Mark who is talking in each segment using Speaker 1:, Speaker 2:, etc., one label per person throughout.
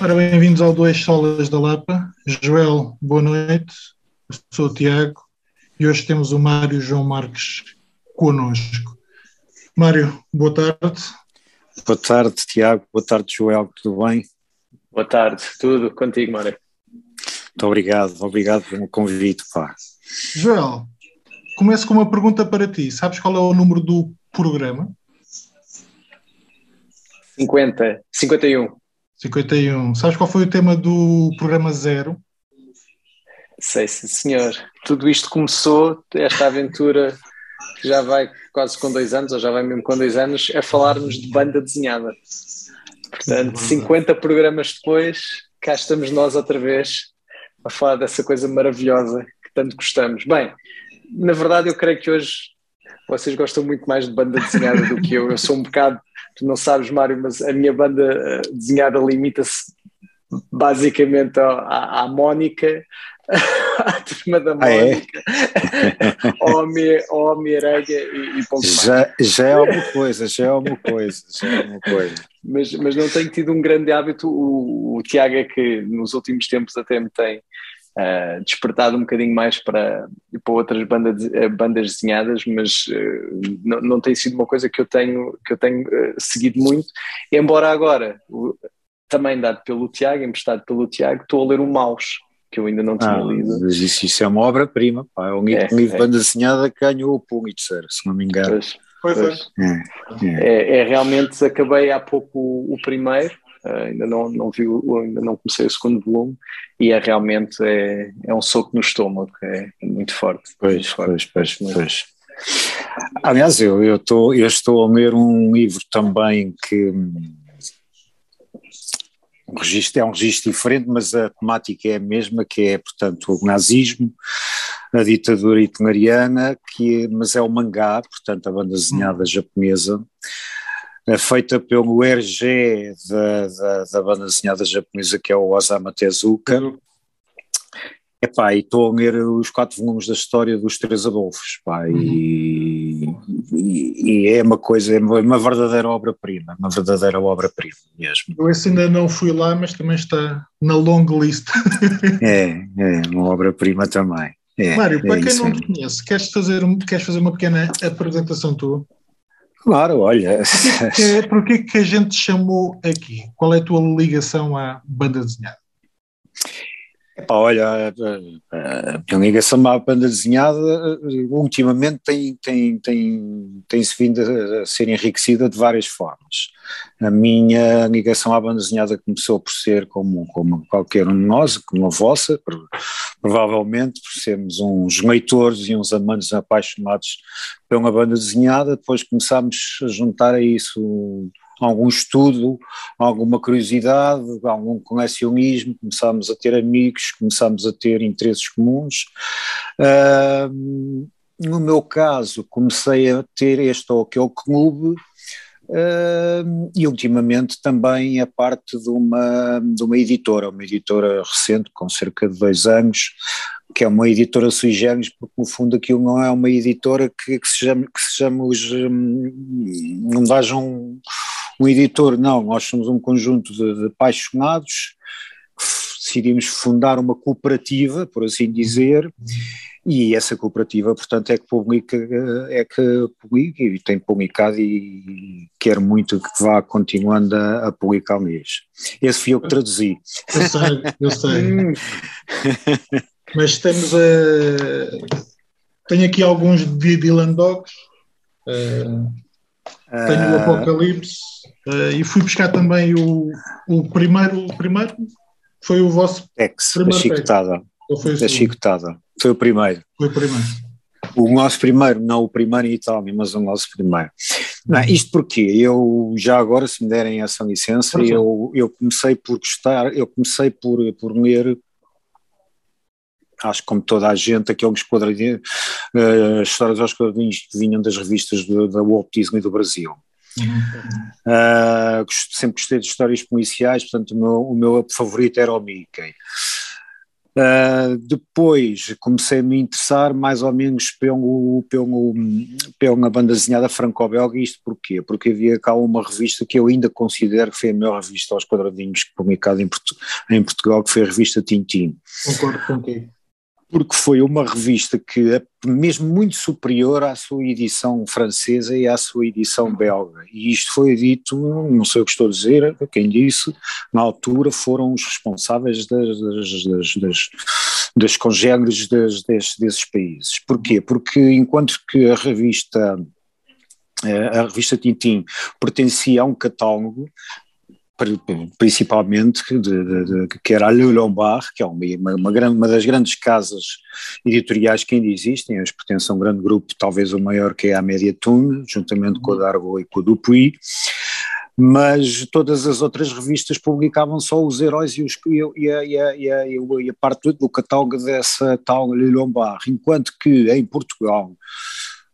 Speaker 1: Ora, bem-vindos ao Dois Solas da Lapa. Joel, boa noite. Eu sou o Tiago e hoje temos o Mário João Marques connosco. Mário, boa tarde.
Speaker 2: Boa tarde, Tiago. Boa tarde, Joel. Tudo bem?
Speaker 3: Boa tarde. Tudo contigo, Mário.
Speaker 2: Muito obrigado. Obrigado pelo convite, pá.
Speaker 1: Joel, começo com uma pergunta para ti. Sabes qual é o número do programa?
Speaker 3: 50. 51.
Speaker 1: 51. Sabes qual foi o tema do programa zero?
Speaker 3: Sei, sim, senhor. Tudo isto começou, esta aventura que já vai quase com dois anos, ou já vai mesmo com dois anos, é falarmos de banda desenhada. Portanto, 50 programas depois, cá estamos nós outra vez a falar dessa coisa maravilhosa que tanto gostamos. Bem, na verdade, eu creio que hoje vocês gostam muito mais de banda desenhada do que eu. Eu sou um bocado, tu não sabes, Mário, mas a minha banda eh, desenhada limita-se basicamente à, à Mónica, à turma da Mónica,
Speaker 2: Ah, é?
Speaker 3: ao Homem- ao Homem-Aranha e, e pouco.
Speaker 2: Já, já é uma coisa, já é uma coisa, já é uma coisa.
Speaker 3: mas, mas não tenho tido um grande hábito. O, o Tiago é que nos últimos tempos até me tem ah, despertado um bocadinho mais para, para outras bandas, eh, bandas desenhadas, mas eh, não, não tem sido uma coisa que eu tenho, que eu tenho eh, seguido muito, embora agora, o- também dado pelo Tiago, emprestado pelo Tiago, estou a ler o Maus, que eu ainda não tinha
Speaker 2: Ah,
Speaker 3: lido.
Speaker 2: mas isso, isso é uma obra-prima. É um livro,
Speaker 3: É,
Speaker 2: livro
Speaker 3: é.
Speaker 2: de banda desenhada que ganhou o Pulitzer, se não me engano.
Speaker 3: Pois,
Speaker 1: Pois
Speaker 3: pois.
Speaker 2: É, é.
Speaker 3: É, é realmente, acabei há pouco o, o primeiro, ainda não, não vi, ainda não comecei o segundo volume, e é realmente é, é um soco no estômago, é, é muito forte.
Speaker 2: Pois,
Speaker 3: muito forte.
Speaker 2: pois, pois, pois. Aliás, eu, eu, tô, eu estou a ler um livro também que hum, um registro, é um registro diferente, mas a temática é a mesma, que é, portanto, o nazismo, a ditadura hitleriana, que, mas é o mangá, portanto, a banda desenhada japonesa, é feita pelo RG da, da, da banda desenhada japonesa, que é o Osamu Tezuka. Epá, e estou a ler os quatro volumes da história dos Três Adolfos, pá, e, e- e é uma coisa, é uma, verdadeira obra-prima, uma verdadeira obra-prima mesmo.
Speaker 1: Eu esse ainda não fui lá, mas também está na long list.
Speaker 2: É, é uma obra-prima também. É,
Speaker 1: Mário, para
Speaker 2: é
Speaker 1: quem não te conhece, queres fazer, queres fazer uma pequena apresentação tua?
Speaker 2: Claro, olha,
Speaker 1: Que é, que a gente te chamou aqui? Qual é a tua ligação à banda desenhada?
Speaker 2: Epá, olha, a, minha ligação à banda desenhada eh, ultimamente tem, tem, tem, tem-se vindo a, ser enriquecida de várias formas. A minha ligação à banda desenhada começou por ser como, como qualquer um de nós, como a vossa, pro- provavelmente por sermos uns leitores e uns amantes apaixonados pela banda desenhada, depois começámos a juntar a isso algum estudo, alguma curiosidade, algum colecionismo, começámos a ter amigos, começámos a ter interesses comuns. Ah, no meu caso, comecei a ter este ou aquele clube ah, e ultimamente também a parte de uma, de uma editora, uma editora recente, com cerca de dois anos, que é uma editora sui generis, porque no fundo aquilo não é uma editora que, que que hum, não haja um, um editor, não, nós somos um conjunto de, de apaixonados decidimos fundar uma cooperativa, por assim dizer, e essa cooperativa, portanto, é que publica, eh, é que publica e tem publicado e quero muito que vá continuando a, a publicar livros. Esse fui eu que traduzi.
Speaker 1: Eu sei, eu sei.
Speaker 3: Hum,
Speaker 1: Mas estamos a. Tenho aqui alguns de Dylan Dogs. eh, tenho o
Speaker 2: Ah,
Speaker 1: Apocalipse eh, e fui buscar também o, o primeiro. O primeiro foi o vosso.
Speaker 2: Da
Speaker 1: Primeiro
Speaker 2: chicotada,
Speaker 1: Ou foi,
Speaker 2: da
Speaker 1: segundo?
Speaker 2: chicotada. Foi o primeiro.
Speaker 1: foi o primeiro.
Speaker 2: O nosso primeiro, não o primeiro em Itália, mas o nosso primeiro. Não, isto porque eu já agora, se me derem essa licença, eu, eu comecei por gostar, eu comecei por, por ler, acho que como toda a gente, aqueles quadradinhos, uh, histórias aos quadradinhos que vinham das revistas do, da Walt Disney do Brasil.
Speaker 1: Uhum.
Speaker 2: Uh, sempre gostei de histórias policiais, portanto o meu, o meu favorito era o Mickey. Uh, depois comecei a me interessar mais ou menos pelo, pelo, pela banda desenhada franco-belga, isto porquê? Porque havia cá uma revista que eu ainda considero que foi a melhor revista aos quadradinhos publicada em, em Portugal, que foi a revista Tintin.
Speaker 1: Concordo contigo
Speaker 2: porque foi uma revista que é mesmo muito superior à sua edição francesa e à sua edição belga. E isto foi dito, não sei o que estou a dizer, quem disse, na altura foram os responsáveis das, das, das, das, das congêneres desses países. Porquê? Porque enquanto que a revista eh, a revista Tintim pertencia a um catálogo, principalmente de, de, de, que era a Le Lombard, que é uma, uma, grande, uma, das grandes casas editoriais que ainda existem, eles pertencem a um grande grupo, talvez o maior que é a Mediatune, juntamente com a Dargo e com a Dupuy, mas todas as outras revistas publicavam só os heróis e, os, e, a, e, a, e, a, e a, parte do catálogo dessa tal Le Lombard, enquanto que em Portugal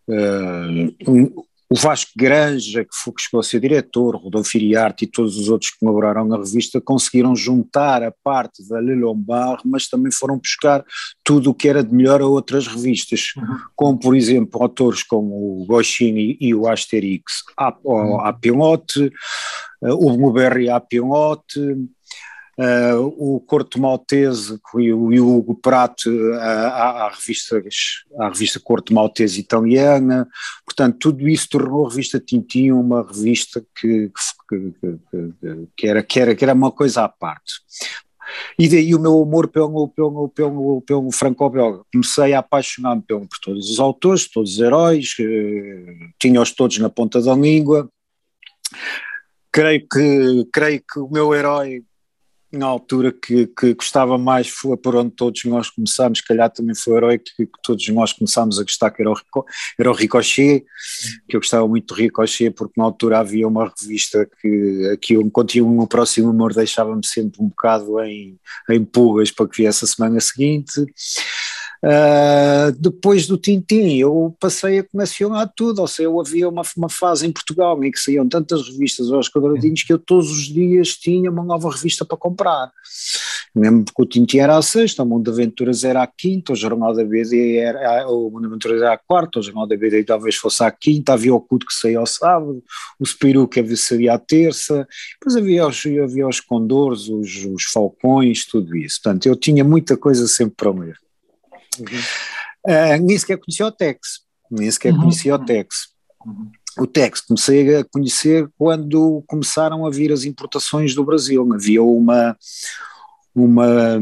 Speaker 2: uh, o Vasco Granja, que, foi, que chegou a ser diretor, Rodolfo Iriarte e todos os outros que colaboraram na revista, conseguiram juntar a parte da Le Lombard, mas também foram buscar tudo o que era de melhor a outras revistas, uhum. como por exemplo autores como o Goscinny e o Asterix a, uhum. a Pilote, o Blueberry a Pilote, Uh, o Corto Maltese e o, Hugo Prato uh, à, à, revista, à revista Corto Maltese Italiana, portanto tudo isso tornou a revista Tintin uma revista que, que, que, que, era, que, era, que era uma coisa à parte. E daí o meu amor pelo, pelo, pelo, pelo franco-belga. Comecei a apaixonar-me por todos os autores, todos os heróis, uh, tinha-os todos na ponta da língua. Creio que, creio que o meu herói na altura que, que gostava mais foi por onde todos nós começámos, se calhar também foi o herói que, que, todos nós começámos a gostar, que era o, era o Ricochet, que eu gostava muito do Ricochet, porque na altura havia uma revista que aqui um contínuo no próximo humor deixava-me sempre um bocado em, em pulgas para que viesse a semana seguinte. Uh, depois do Tintim, eu passei a colecionar tudo, ou seja, eu havia uma, uma fase em Portugal em que saíam tantas revistas aos quadradinhos que eu todos os dias tinha uma nova revista para comprar. Mesmo porque o Tintim era a sexta, o Mundo de Aventuras era a quinta, o Jornal da BD era, o Mundo de Aventuras era a quarta, o Jornal da BD talvez fosse a quinta, havia o Cudo que saía ao sábado, o Spiru que seria a terça, depois havia os, havia os Condores, os, os Falcões, tudo isso. Portanto, eu tinha muita coisa sempre para ler. Uhum. Uh, nem sequer conhecia o Tex, nem sequer uhum. conhecia o Tex. Uhum. O Tex comecei a conhecer quando começaram a vir as importações do Brasil. Havia uma, uma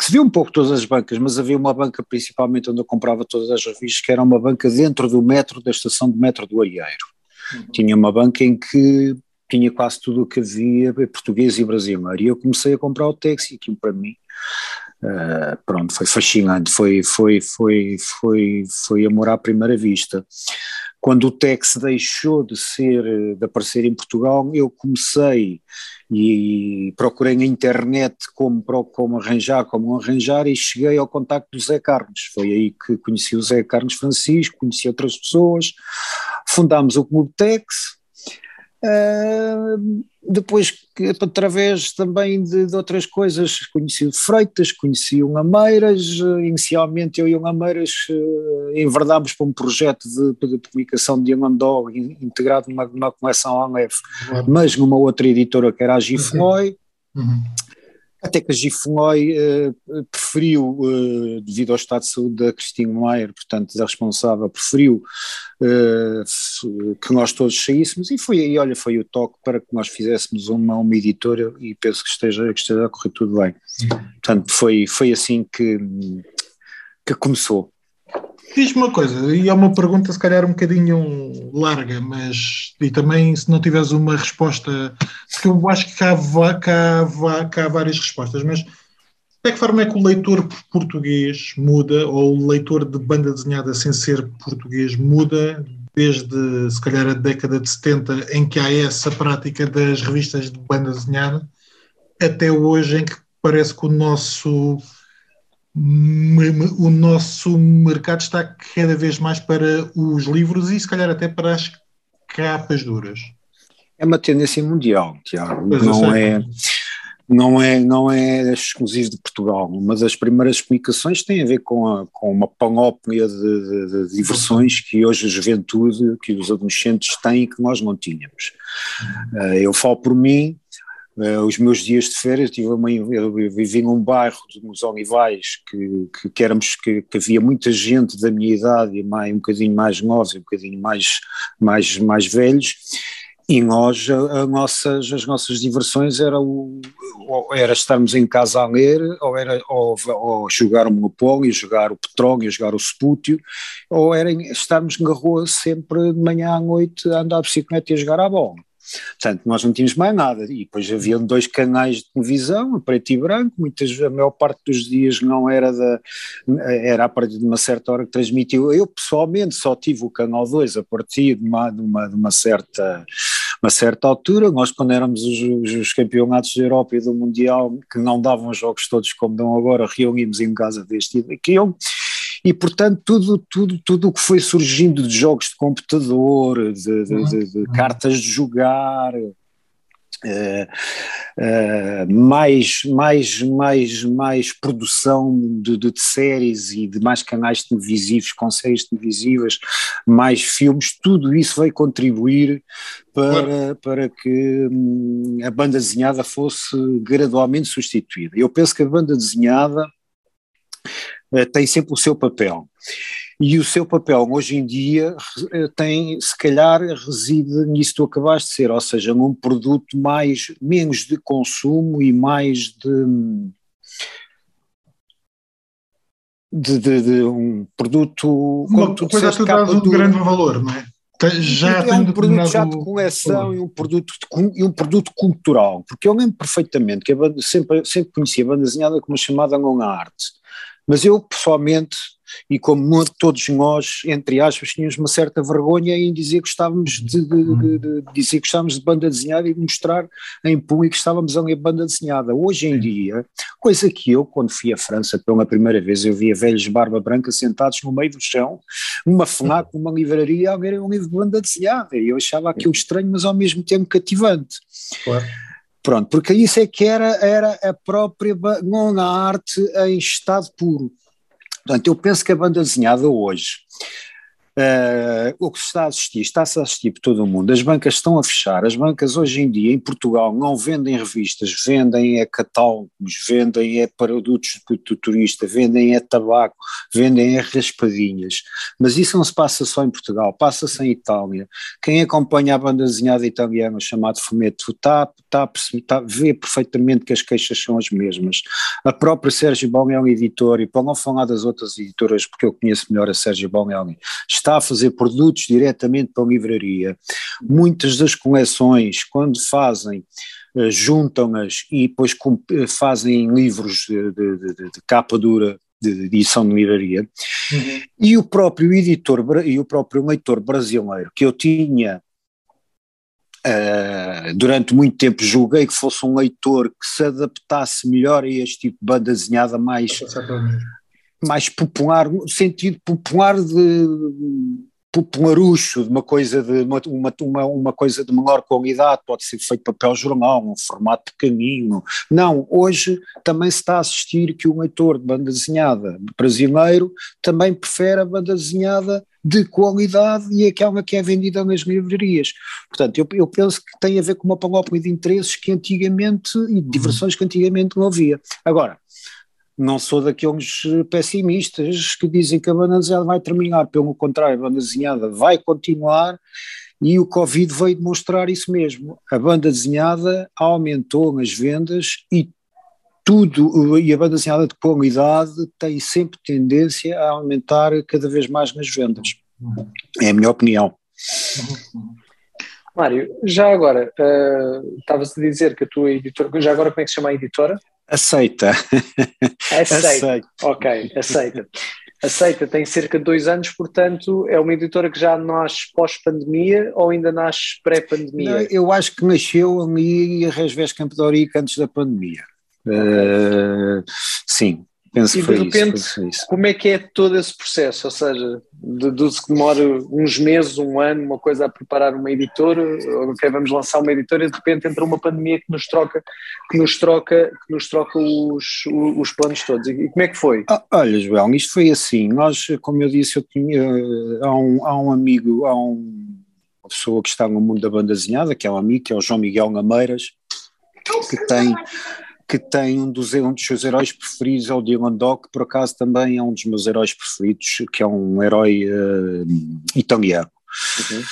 Speaker 2: se viu um pouco todas as bancas, mas havia uma banca principalmente onde eu comprava todas as revistas, que era uma banca dentro do metro, da estação de metro do Arieiro. Uhum. Tinha uma banca em que tinha quase tudo o que havia português e brasileiro. E eu comecei a comprar o Tex e aquilo para mim Uh, pronto, foi fascinante, foi, foi, foi, foi, foi amor à primeira vista. Quando o Tex deixou de ser, de aparecer em Portugal, eu comecei e procurei na internet como, como arranjar, como arranjar e cheguei ao contacto do Zé Carlos. Foi aí que conheci o Zé Carlos Francisco, conheci outras pessoas, fundámos o Clube Tex, Uh, depois, através também de, de, outras coisas, conheci o Freitas, conheci o Ameiras, inicialmente eu e o Ameiras uh, enverdámos para um projeto de, de publicação de Dog integrado numa, numa coleção Aleph, mas numa outra editora que era a Gifloy. Uhum. Até que a Gifonoi uh, preferiu, uh, devido ao estado de saúde da Cristina Maier, portanto, da responsável, preferiu uh, que nós todos saíssemos e foi aí, olha, foi o toque para que nós fizéssemos uma, uma editora e penso que esteja, que esteja a correr tudo bem. Portanto, foi, foi assim que, que começou.
Speaker 1: Diz-me uma coisa, e é uma pergunta se calhar um bocadinho larga, mas e também se não tiveres uma resposta, porque eu acho que cá, cá, cá há várias respostas, mas de que forma é que o leitor português muda, ou o leitor de banda desenhada sem ser português muda desde se calhar a década de 70 em que há essa prática das revistas de banda desenhada, até hoje em que parece que o nosso o nosso mercado está cada vez mais para os livros e se calhar até para as capas duras.
Speaker 2: É uma tendência mundial, Tiago. Não é. não é, não é exclusivo de Portugal. Uma das primeiras comunicações tem a ver com, a, com uma panóplia de, de, de, diversões que hoje a juventude, que os adolescentes têm e que nós não tínhamos. Uh, eu falo por mim, Uh, os meus dias de férias, tive uma, eu vivi num bairro nos Olivais que, que, que, éramos, que, que, havia muita gente da minha idade, mais, um bocadinho mais novos, um bocadinho mais, mais, mais velhos, e nós, a, a nossas, as nossas diversões era, o, era estarmos em casa a ler, ou era ou, ou jogar o Monopólio, jogar o Petróleo, jogar o Spútio, ou era estarmos na rua sempre de manhã à noite a andar de bicicleta e a jogar a bola. Portanto, nós não tínhamos mais nada. E depois havia dois canais de televisão, preto e branco, muitas, a maior parte dos dias não era da. era a partir de uma certa hora que transmitiu. Eu, pessoalmente, só tive o canal 2 a partir de uma, de uma, de uma certa uma certa altura, nós quando éramos os, os, campeonatos da Europa e do Mundial, que não davam os jogos todos como dão agora, reunimos em casa deste e daquele, e portanto tudo tudo tudo o que foi surgindo de jogos de computador, de, de, de, de uhum. cartas de jogar, Uh, uh, mais, mais, mais, mais produção de, de, de, séries e de mais canais televisivos, com séries televisivas, mais filmes, tudo isso vai contribuir para, para que hum, a banda desenhada fosse gradualmente substituída. Eu penso que a banda desenhada tem sempre o seu papel. E o seu papel hoje em dia eh, tem, se calhar, reside nisso que tu acabaste de ser, ou seja, num produto mais, menos de consumo e mais de, de, de, de um produto.
Speaker 1: Uma coisa que tu dás um grande valor, não é?
Speaker 2: Já é um produto já de coleção e um produto, de, e um produto cultural, porque eu lembro perfeitamente que a banda, sempre, sempre conhecia a banda desenhada como chamada Longa Arte, mas eu pessoalmente e como todos nós, entre aspas, tínhamos uma certa vergonha em dizer que estávamos de, de, de, de dizer que estávamos de banda desenhada e mostrar em público que estávamos a ler banda desenhada. Hoje em dia, coisa que eu, quando fui à França pela primeira vez, eu via velhos barba branca sentados no meio do chão, numa FNAC, numa livraria, a lerem um livro de banda desenhada, e eu achava aquilo estranho, mas ao mesmo tempo cativante. Claro. Pronto, porque isso é que era, era a própria não arte em estado puro. Portanto, eu penso que a banda desenhada hoje Uh, o que se está a assistir, está-se a assistir por todo o mundo, as bancas estão a fechar, as bancas hoje em dia em Portugal não vendem revistas, vendem é catálogos, vendem é produtos de turista, vendem é tabaco, vendem é raspadinhas, mas isso não se passa só em Portugal, passa-se em Itália, quem acompanha a banda desenhada italiana chamada Fumetto está, está, está, vê perfeitamente que as queixas são as mesmas, a própria Sérgio Bonelli editor, e para não falar das outras editoras, porque eu conheço melhor a Sérgio Bonelli, está a fazer produtos diretamente para a livraria. Muitas das coleções, quando fazem, eh, juntam-nas e depois eh, fazem livros de, de, de, de capa dura de edição de livraria, uhum. e o próprio editor e o próprio leitor brasileiro, que eu tinha uh, durante muito tempo, julguei que fosse um leitor que se adaptasse melhor a este tipo de banda desenhada mais, mais popular, no sentido popular de popularucho, de uma coisa de uma, uma, uma coisa de menor qualidade, pode ser feito papel jornal, um formato pequenino. Não, hoje também se está a assistir que o leitor de banda desenhada brasileiro também prefere a banda desenhada de qualidade e aquela que é vendida nas livrarias. Portanto, eu, eu penso que tem a ver com uma panóplia de interesses que antigamente, e de diversões que antigamente não havia. Agora, não sou daqueles pessimistas que dizem que a banda desenhada vai terminar, pelo contrário, a banda desenhada vai continuar e o Covid veio demonstrar isso mesmo. A banda desenhada aumentou as vendas e tudo, e a banda desenhada de qualidade tem sempre tendência a aumentar cada vez mais nas vendas. É a minha opinião.
Speaker 3: Mário, já agora, uh, a dizer que a tua editora, já agora como é que se chama a editora?
Speaker 2: Aceita.
Speaker 3: Aceita. aceita. Ok, aceita. Aceita, tem cerca de dois anos, portanto, é uma editora que já nasce pós-pandemia ou ainda nasce pré-pandemia?
Speaker 2: Eu acho que nasceu ali a Resvés Campo de Orica antes da pandemia. Uh, sim, Penso
Speaker 3: e
Speaker 2: que
Speaker 3: de repente,
Speaker 2: isso, foi isso.
Speaker 3: como é que é todo esse processo? Ou seja, deduz que demora uns meses, um ano, uma coisa a preparar uma editora, ok, vamos lançar uma editora e de repente entra uma pandemia que nos troca, que nos troca, que nos troca os, os planos todos. E como é que foi?
Speaker 2: Ah, olha, João, isto foi assim. Nós, como eu disse, eu tinha há um, há um amigo, há um, uma pessoa que está no mundo da banda desenhada, que é um amigo, que é o João Miguel Nameiras, que tem que tem um dos, um dos seus heróis preferidos, é o Dylan que por acaso também é um dos meus heróis preferidos, que é um herói uh, italiano. Uhum.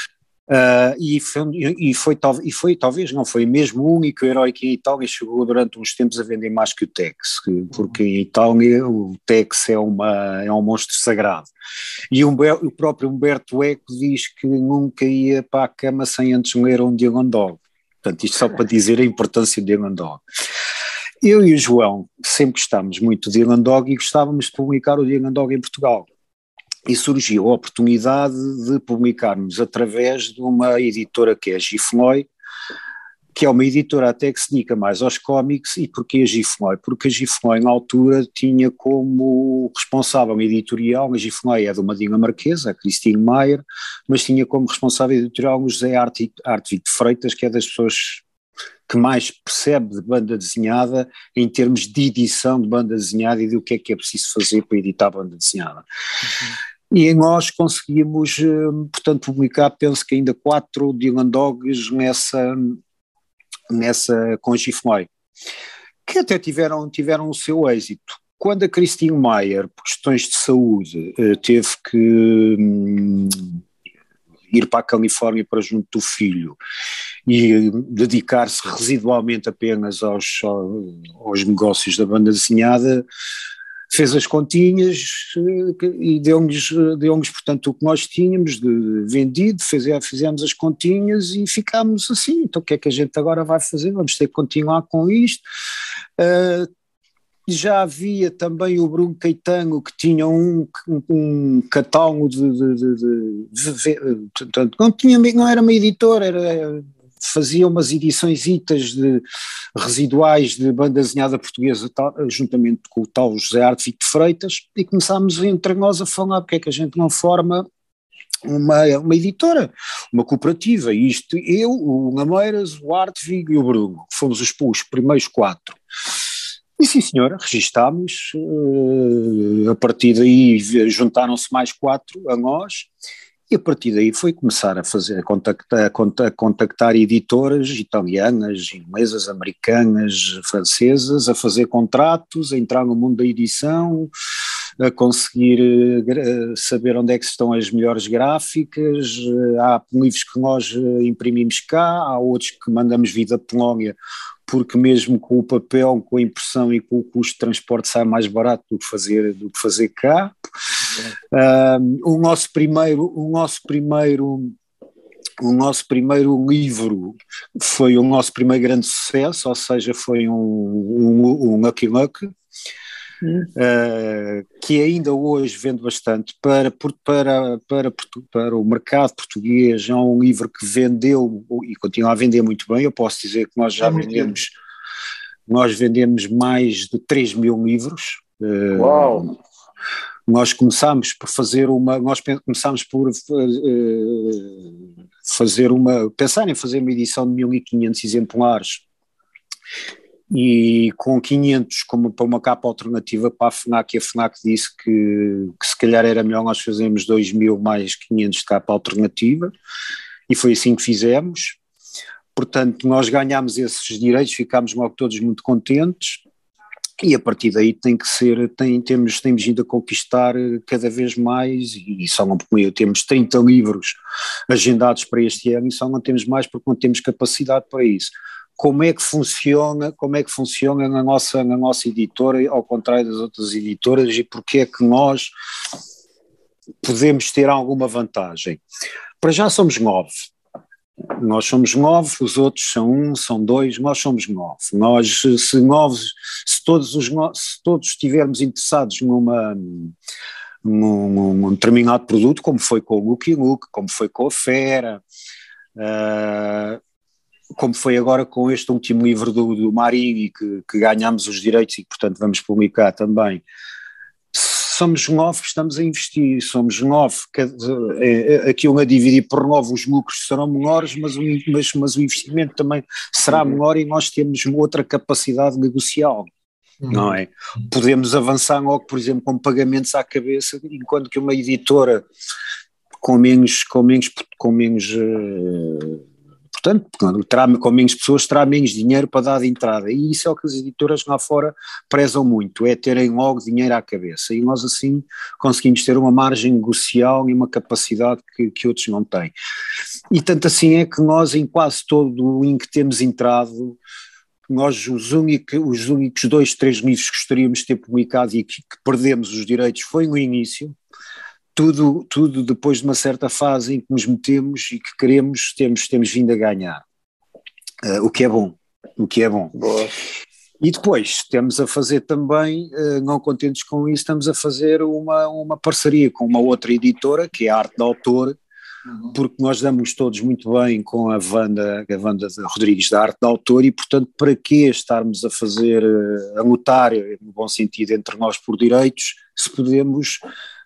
Speaker 2: Uh, e, foi, e, foi, e foi talvez, não foi mesmo o único herói que em Itália chegou durante uns tempos a vender mais que o Tex, porque em Itália o Tex é, uma, é um monstro sagrado. E o, o próprio Humberto Eco diz que nunca ia para a cama sem antes ler um Dylan Dog. Portanto, isto só para dizer a importância de Dylan Dog. Eu e o João sempre gostámos muito de Dylan Dog e gostávamos de publicar o Dylan Dog em Portugal. E surgiu a oportunidade de publicarmos através de uma editora que é a Gifloy, que é uma editora até que se dedica mais aos cómics, e porquê a Gifloy? Porque a Gifloy na altura tinha como responsável editorial, a Gifloy é de uma dinamarquesa, a Christine Meyer, mas tinha como responsável editorial o José Artvito Freitas, que é das pessoas que mais percebe de banda desenhada em termos de edição de banda desenhada e do que é que é preciso fazer para editar banda desenhada. Uhum. E nós conseguimos, eh, portanto, publicar, penso que ainda quatro Dylan Dogs nessa, nessa com Gifmoy, que até tiveram, tiveram o seu êxito. Quando a Christine Meyer, por questões de saúde, eh, teve que hum, ir para a Califórnia para junto do filho e dedicar-se residualmente apenas aos, aos negócios da banda desenhada, fez as continhas eh, e deu-nos, deu portanto, o que nós tínhamos de vendido, fez, fizemos as continhas e ficámos assim, então o que é que a gente agora vai fazer? Vamos ter que continuar com isto. Uh, já havia também o Bruno Caetano que tinha um, um catálogo de, de, de, de, não tinha não era uma editora era fazia umas edições de residuais de banda desenhada portuguesa juntamente com o tal José Arte de Freitas e começámos entre nós a falar porque é que a gente não forma uma, uma editora, uma cooperativa, isto eu, o Nameiras, o Artvig e o Bruno, fomos os, os primeiros quatro. E sim, senhora, registámos, uh, a partir daí juntaram-se mais quatro a nós, e a partir daí foi começar a fazer, a contactar, a contactar editoras italianas, inglesas, americanas, francesas, a fazer contratos, a entrar no mundo da edição, a conseguir uh, saber onde é que estão as melhores gráficas, uh, há livros que nós imprimimos cá, há outros que mandamos vir da Polónia porque mesmo com o papel, com a impressão e com o custo de transporte sai mais barato do que fazer, do que fazer cá. o nosso primeiro, o nosso primeiro o nosso primeiro livro foi o nosso primeiro grande sucesso, ou seja, foi um, um, um Lucky Luck, uh, que ainda hoje vende bastante para, para, para, para o mercado português. É um livro que vendeu e continua a vender muito bem. Eu posso dizer que nós já é vendemos, nós vendemos mais de 3 mil livros.
Speaker 3: Uh, Uau!
Speaker 2: Nós começámos por fazer uma, nós começámos por uh, fazer uma, pensar em fazer uma edição de 1500 exemplares e com 500 como para uma capa alternativa para a FNAC, e a FNAC disse que, que se calhar era melhor nós fazermos 2 mil mais 500 de capa alternativa, e foi assim que fizemos. Portanto, nós ganhámos esses direitos, ficámos logo todos muito contentes, e a partir daí tem que ser, tem, temos, temos ido a conquistar cada vez mais, e só não porque temos 30 livros agendados para este ano, e só não temos mais porque não temos capacidade para isso como é que funciona, como é que funciona na nossa, na nossa editora, ao contrário das outras editoras, e porque é que nós podemos ter alguma vantagem. Para já somos nove. Nós somos nove, os outros são um, são dois, nós somos nove. Nós, se nove, se todos, os, se todos estivermos interessados numa, num, num determinado produto, como foi com o Lucky Look, como foi com a Fera, uh, como foi agora com este último livro do, do Marini, que, que ganhámos os direitos e, portanto, vamos publicar também, somos nove que estamos a investir, somos nove, é, é, aquilo a dividir por nove os lucros serão menores, mas o, mas, mas o investimento também será uhum. menor e nós temos outra capacidade negocial. Uhum. Não é? Podemos avançar logo, por exemplo, com pagamentos à cabeça, enquanto que uma editora com menos, com menos, com menos uh, Portanto, terá, com menos pessoas terá menos dinheiro para dar de entrada. E isso é o que as editoras lá fora prezam muito, é terem logo dinheiro à cabeça. E nós assim conseguimos ter uma margem negocial e uma capacidade que, que outros não têm. E tanto assim é que nós em quase todo em que temos entrado, nós os, único, os únicos dois, três livros que gostaríamos de ter publicado e que, que perdemos os direitos foi no início, tudo, tudo depois de uma certa fase em que nos metemos e que queremos, temos, temos vindo a ganhar. Uh, o que é bom, o que é bom.
Speaker 3: Boa.
Speaker 2: E depois estamos a fazer também, uh, não contentes com isso, estamos a fazer uma, uma parceria com uma outra editora, que é a Arte da Autor, uhum. porque nós damos todos muito bem com a Wanda, a Wanda Rodrigues da Arte da Autor e portanto para que estarmos a fazer, uh, a lutar, no bom sentido, entre nós por direitos, se podemos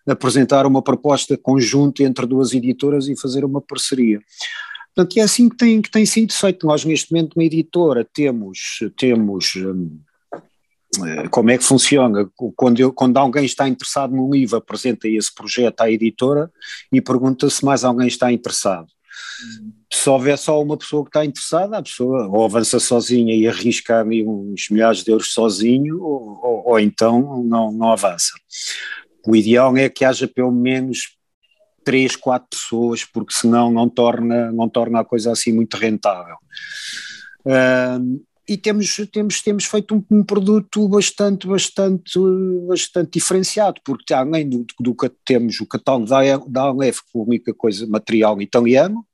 Speaker 2: apresentar uma proposta conjunta entre duas editoras e fazer uma parceria. Portanto, é assim que tem, que tem sido feito. Nós, neste momento, uma editora, temos, temos hum, eh, como é que funciona? Quando, eu, quando alguém está interessado no livro, apresenta esse projeto à editora e pergunta se mais alguém está interessado. Se houver só uma pessoa que está interessada, a pessoa ou avança sozinha e arrisca uns milhares de euros sozinho, ou, ou, ou então não, não avança. O ideal é que haja pelo menos três, quatro pessoas, porque senão não torna, não torna a coisa assim muito rentável. Uh, e temos, temos, temos feito um, um, produto bastante, bastante, bastante diferenciado, porque além do, do que temos o catálogo da, da Aleph, que publica coisa, material italiano,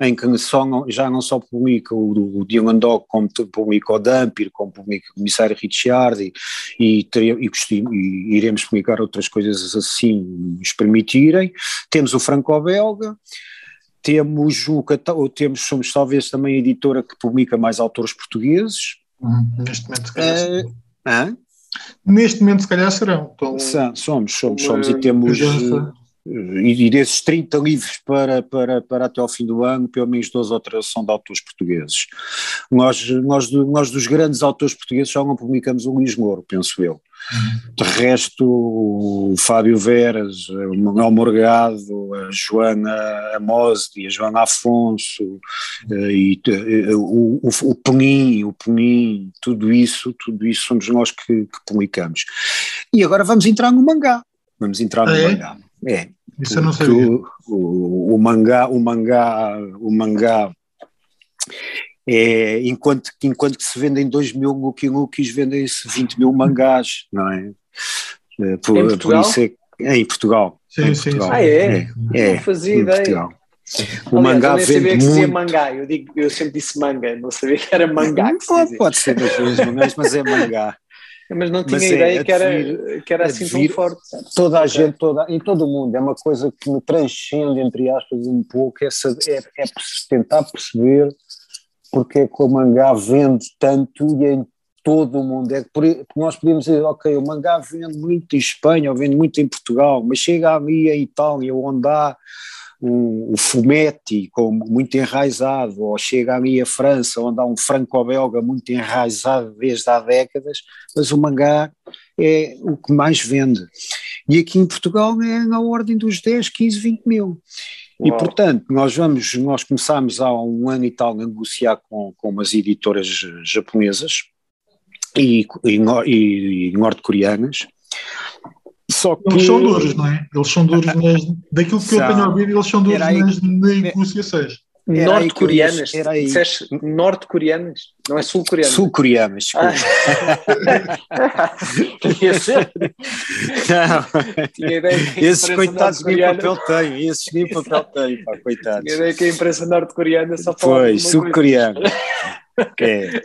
Speaker 2: em que só, já não só publica o, o Dylan Dog, como publica o Dampir, como publica o Comissário Ricciardi, e, e, e, iremos publicar outras coisas assim, nos permitirem. Temos o Franco-Belga, temos o temos, somos talvez também a editora que publica mais autores portugueses.
Speaker 1: Hum, neste momento, se calhar. Uh, neste momento, se calhar serão.
Speaker 2: Então, somos, somos, somos, e temos. E desses 30 livros para, para, para até ao fim do ano, pelo menos 12 ou 13 são de autores portugueses. Nós, nós, nós dos grandes autores portugueses só não publicamos o Luís Moro, penso eu. De resto, o Fábio Veras, o Manuel Morgado, a Joana Amosdi, a Joana Afonso, eh, e, eh, o, o, o Penin, o Penin, tudo isso, tudo isso somos nós que, que publicamos. E agora vamos entrar no mangá. Vamos entrar no
Speaker 1: ah,
Speaker 2: é? mangá. É.
Speaker 1: Isso eu não sabia.
Speaker 2: O, o, o, mangá, o mangá, o mangá é, enquanto, enquanto que se vendem 2 mil Lucky Lukis, vendem-se 20 mil mangás, não é?
Speaker 3: é por, em Portugal? Por isso é,
Speaker 2: é, em Portugal.
Speaker 1: Sim,
Speaker 2: em
Speaker 1: sim,
Speaker 2: Portugal.
Speaker 1: sim.
Speaker 3: Ah, é? é não fazia ideia.
Speaker 2: O Aliás, mangá eu vende
Speaker 3: muito.
Speaker 2: dizia
Speaker 3: mangá, eu, digo, eu sempre disse manga, não sabia que era mangá. Que
Speaker 2: pode, pode ser das duas mangas, mas é mangá.
Speaker 3: Mas não tinha mas é, ideia que, era, que era assim tão forte.
Speaker 2: Toda a gente, toda, em todo o mundo, é uma coisa que me transcende, entre aspas, um pouco, é, é, é tentar perceber porque é que o mangá vende tanto e em todo o mundo. É por, nós podemos dizer, ok, o mangá vende muito em Espanha ou vende muito em Portugal, mas chega ali a Itália, onde há o, o fumetti como muito enraizado, ou chega ali a França, onde há um franco-belga muito enraizado desde há décadas, mas o mangá é o que mais vende. E aqui em Portugal é na ordem dos 10, 15, 20 mil. E portanto, nós vamos, nós começámos há um ano e tal a negociar com, com umas editoras japonesas e, e, e norte-coreanas só que...
Speaker 1: Eles são duros, não é? Eles são duros nas, daquilo que são... eu tenho ouvido, eles são duros nas, negociações.
Speaker 3: Norte-coreanas, disseste norte-coreanas, não é sul-coreanas?
Speaker 2: Sul-coreanas,
Speaker 3: ah. Tinha ser. Tinha ideia
Speaker 2: que Esses coitados nem papel têm, esses nem papel têm, pá, coitados.
Speaker 3: Tinha ideia que a imprensa norte-coreana só fala
Speaker 2: Pois, sul-coreana. é.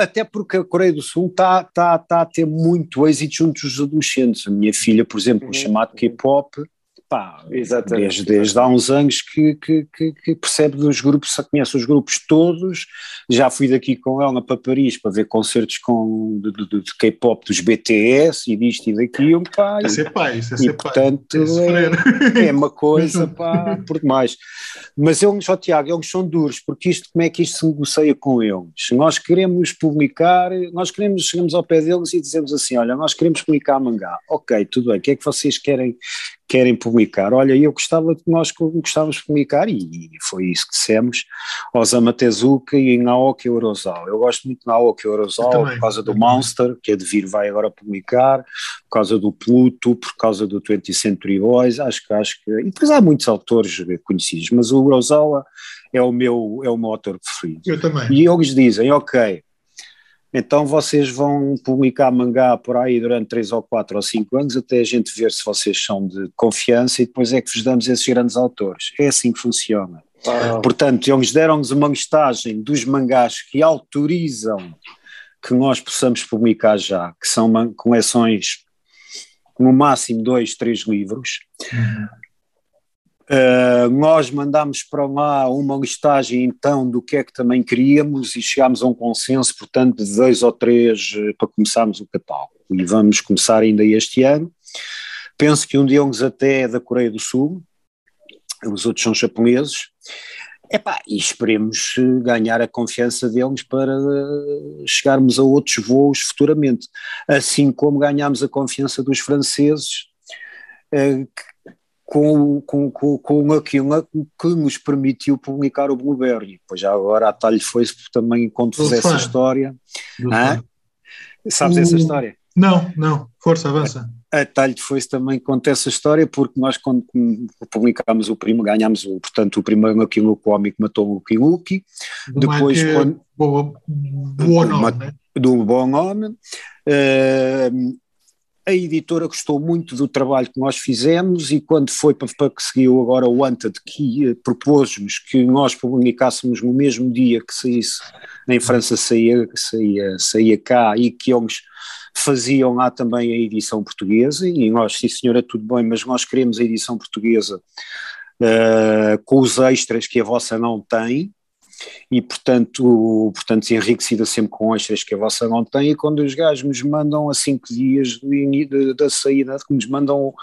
Speaker 2: Até porque a Coreia do Sul está tá, tá a ter muito êxito junto dos adolescentes. A minha filha, por exemplo, uhum. chamado K-pop, pá, desde, desde há uns anos que, que, que, que, percebe dos grupos, conhece os grupos todos, já fui daqui com ela para Paris para ver concertos com, de, de, de K-pop dos BTS e disto e daquilo, pá,
Speaker 1: isso é pai, isso é
Speaker 2: e, portanto é, é, uma coisa, pá, por demais. Mas eles, ó Tiago, eles são duros, porque isto, como é que isto se negocia com eles? Nós queremos publicar, nós queremos, chegamos ao pé deles e dizemos assim, olha, nós queremos publicar mangá, ok, tudo bem, o que é que vocês querem querem publicar. Olha, eu gostava que nós gostávamos de publicar, e foi isso que dissemos, Osama Tezuka e Naoki Urozal. Eu gosto muito de Naoki Urozal por causa do Monster, que a Devir vai agora publicar, por causa do Pluto, por causa do 20th Century Boys, acho que, acho que, e depois há muitos autores conhecidos, mas o Urozal é o meu, é o meu autor preferido.
Speaker 1: Eu também.
Speaker 2: E eles dizem, ok, então vocês vão publicar mangá por aí durante 3 ou 4 ou 5 anos até a gente ver se vocês são de confiança e depois é que vos damos esses grandes autores. É assim que funciona. Ah. Portanto, eles deram-nos uma listagem dos mangás que autorizam que nós possamos publicar já, que são coleções no máximo dois, três livros. Uhum. Uh, nós mandámos para lá uma listagem então do que é que também queríamos e chegámos a um consenso, portanto, de dois ou três uh, para começarmos o catálogo. E vamos começar ainda este ano. Penso que um deles até é da Coreia do Sul, os outros são japoneses. Epá, e esperemos eh, ganhar a confiança deles para chegarmos a outros voos futuramente. Assim como ganhámos a confiança dos franceses, com, com, com, com aquilo que nos permitiu publicar o Blueberry. Pois já agora a talho foi também conto-vos essa história. Sabes essa história?
Speaker 1: Não, não, força, avança.
Speaker 2: A, talho foi também conta essa história porque nós quando publicámos o primo ganhámos o, portanto o primeiro Lucky Luke, o homem que matou o Lucky Luke, depois quando,
Speaker 1: boa, boa nome, né?
Speaker 2: do bom homem, uh, a editora gostou muito do trabalho que nós fizemos e quando foi para, que seguiu agora o Wanted que uh, propôs-nos que nós publicássemos no mesmo dia que saísse em França saía, saía, saía cá e que eles faziam lá também a edição portuguesa e nós, sim senhora, tudo bem, mas nós queremos a edição portuguesa uh, com os extras que a vossa não tem e portanto, portanto enriquecida sempre com extras que a vossa não tem e quando os gajos nos mandam a cinco dias do, da saída, que nos mandam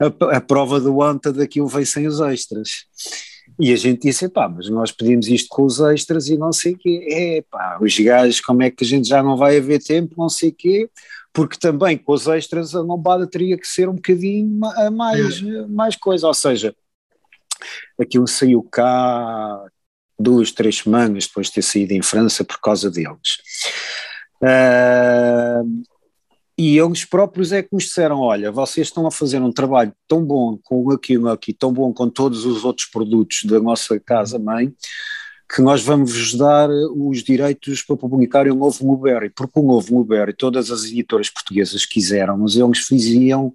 Speaker 2: a, a prova do anta daquilo vem sem os extras. E a gente disse, pá, mas nós pedimos isto com os extras e não sei o quê. É, pá, os gajos, como é que a gente já não vai haver tempo, não sei o quê, porque também com os extras a lombada teria que ser um bocadinho mais, mais coisa, ou seja, aquilo saiu cá duas, três semanas depois de ter saído em França por causa deles. Uh, e eles próprios é que nos disseram: olha, vocês estão a fazer um trabalho tão bom com o Lucky Lucky, tão bom com todos os outros produtos da nossa casa-mãe, que nós vamos dar os direitos para publicarem o novo Blueberry, porque o novo Blueberry, todas as editoras portuguesas quiseram, mas eles faziam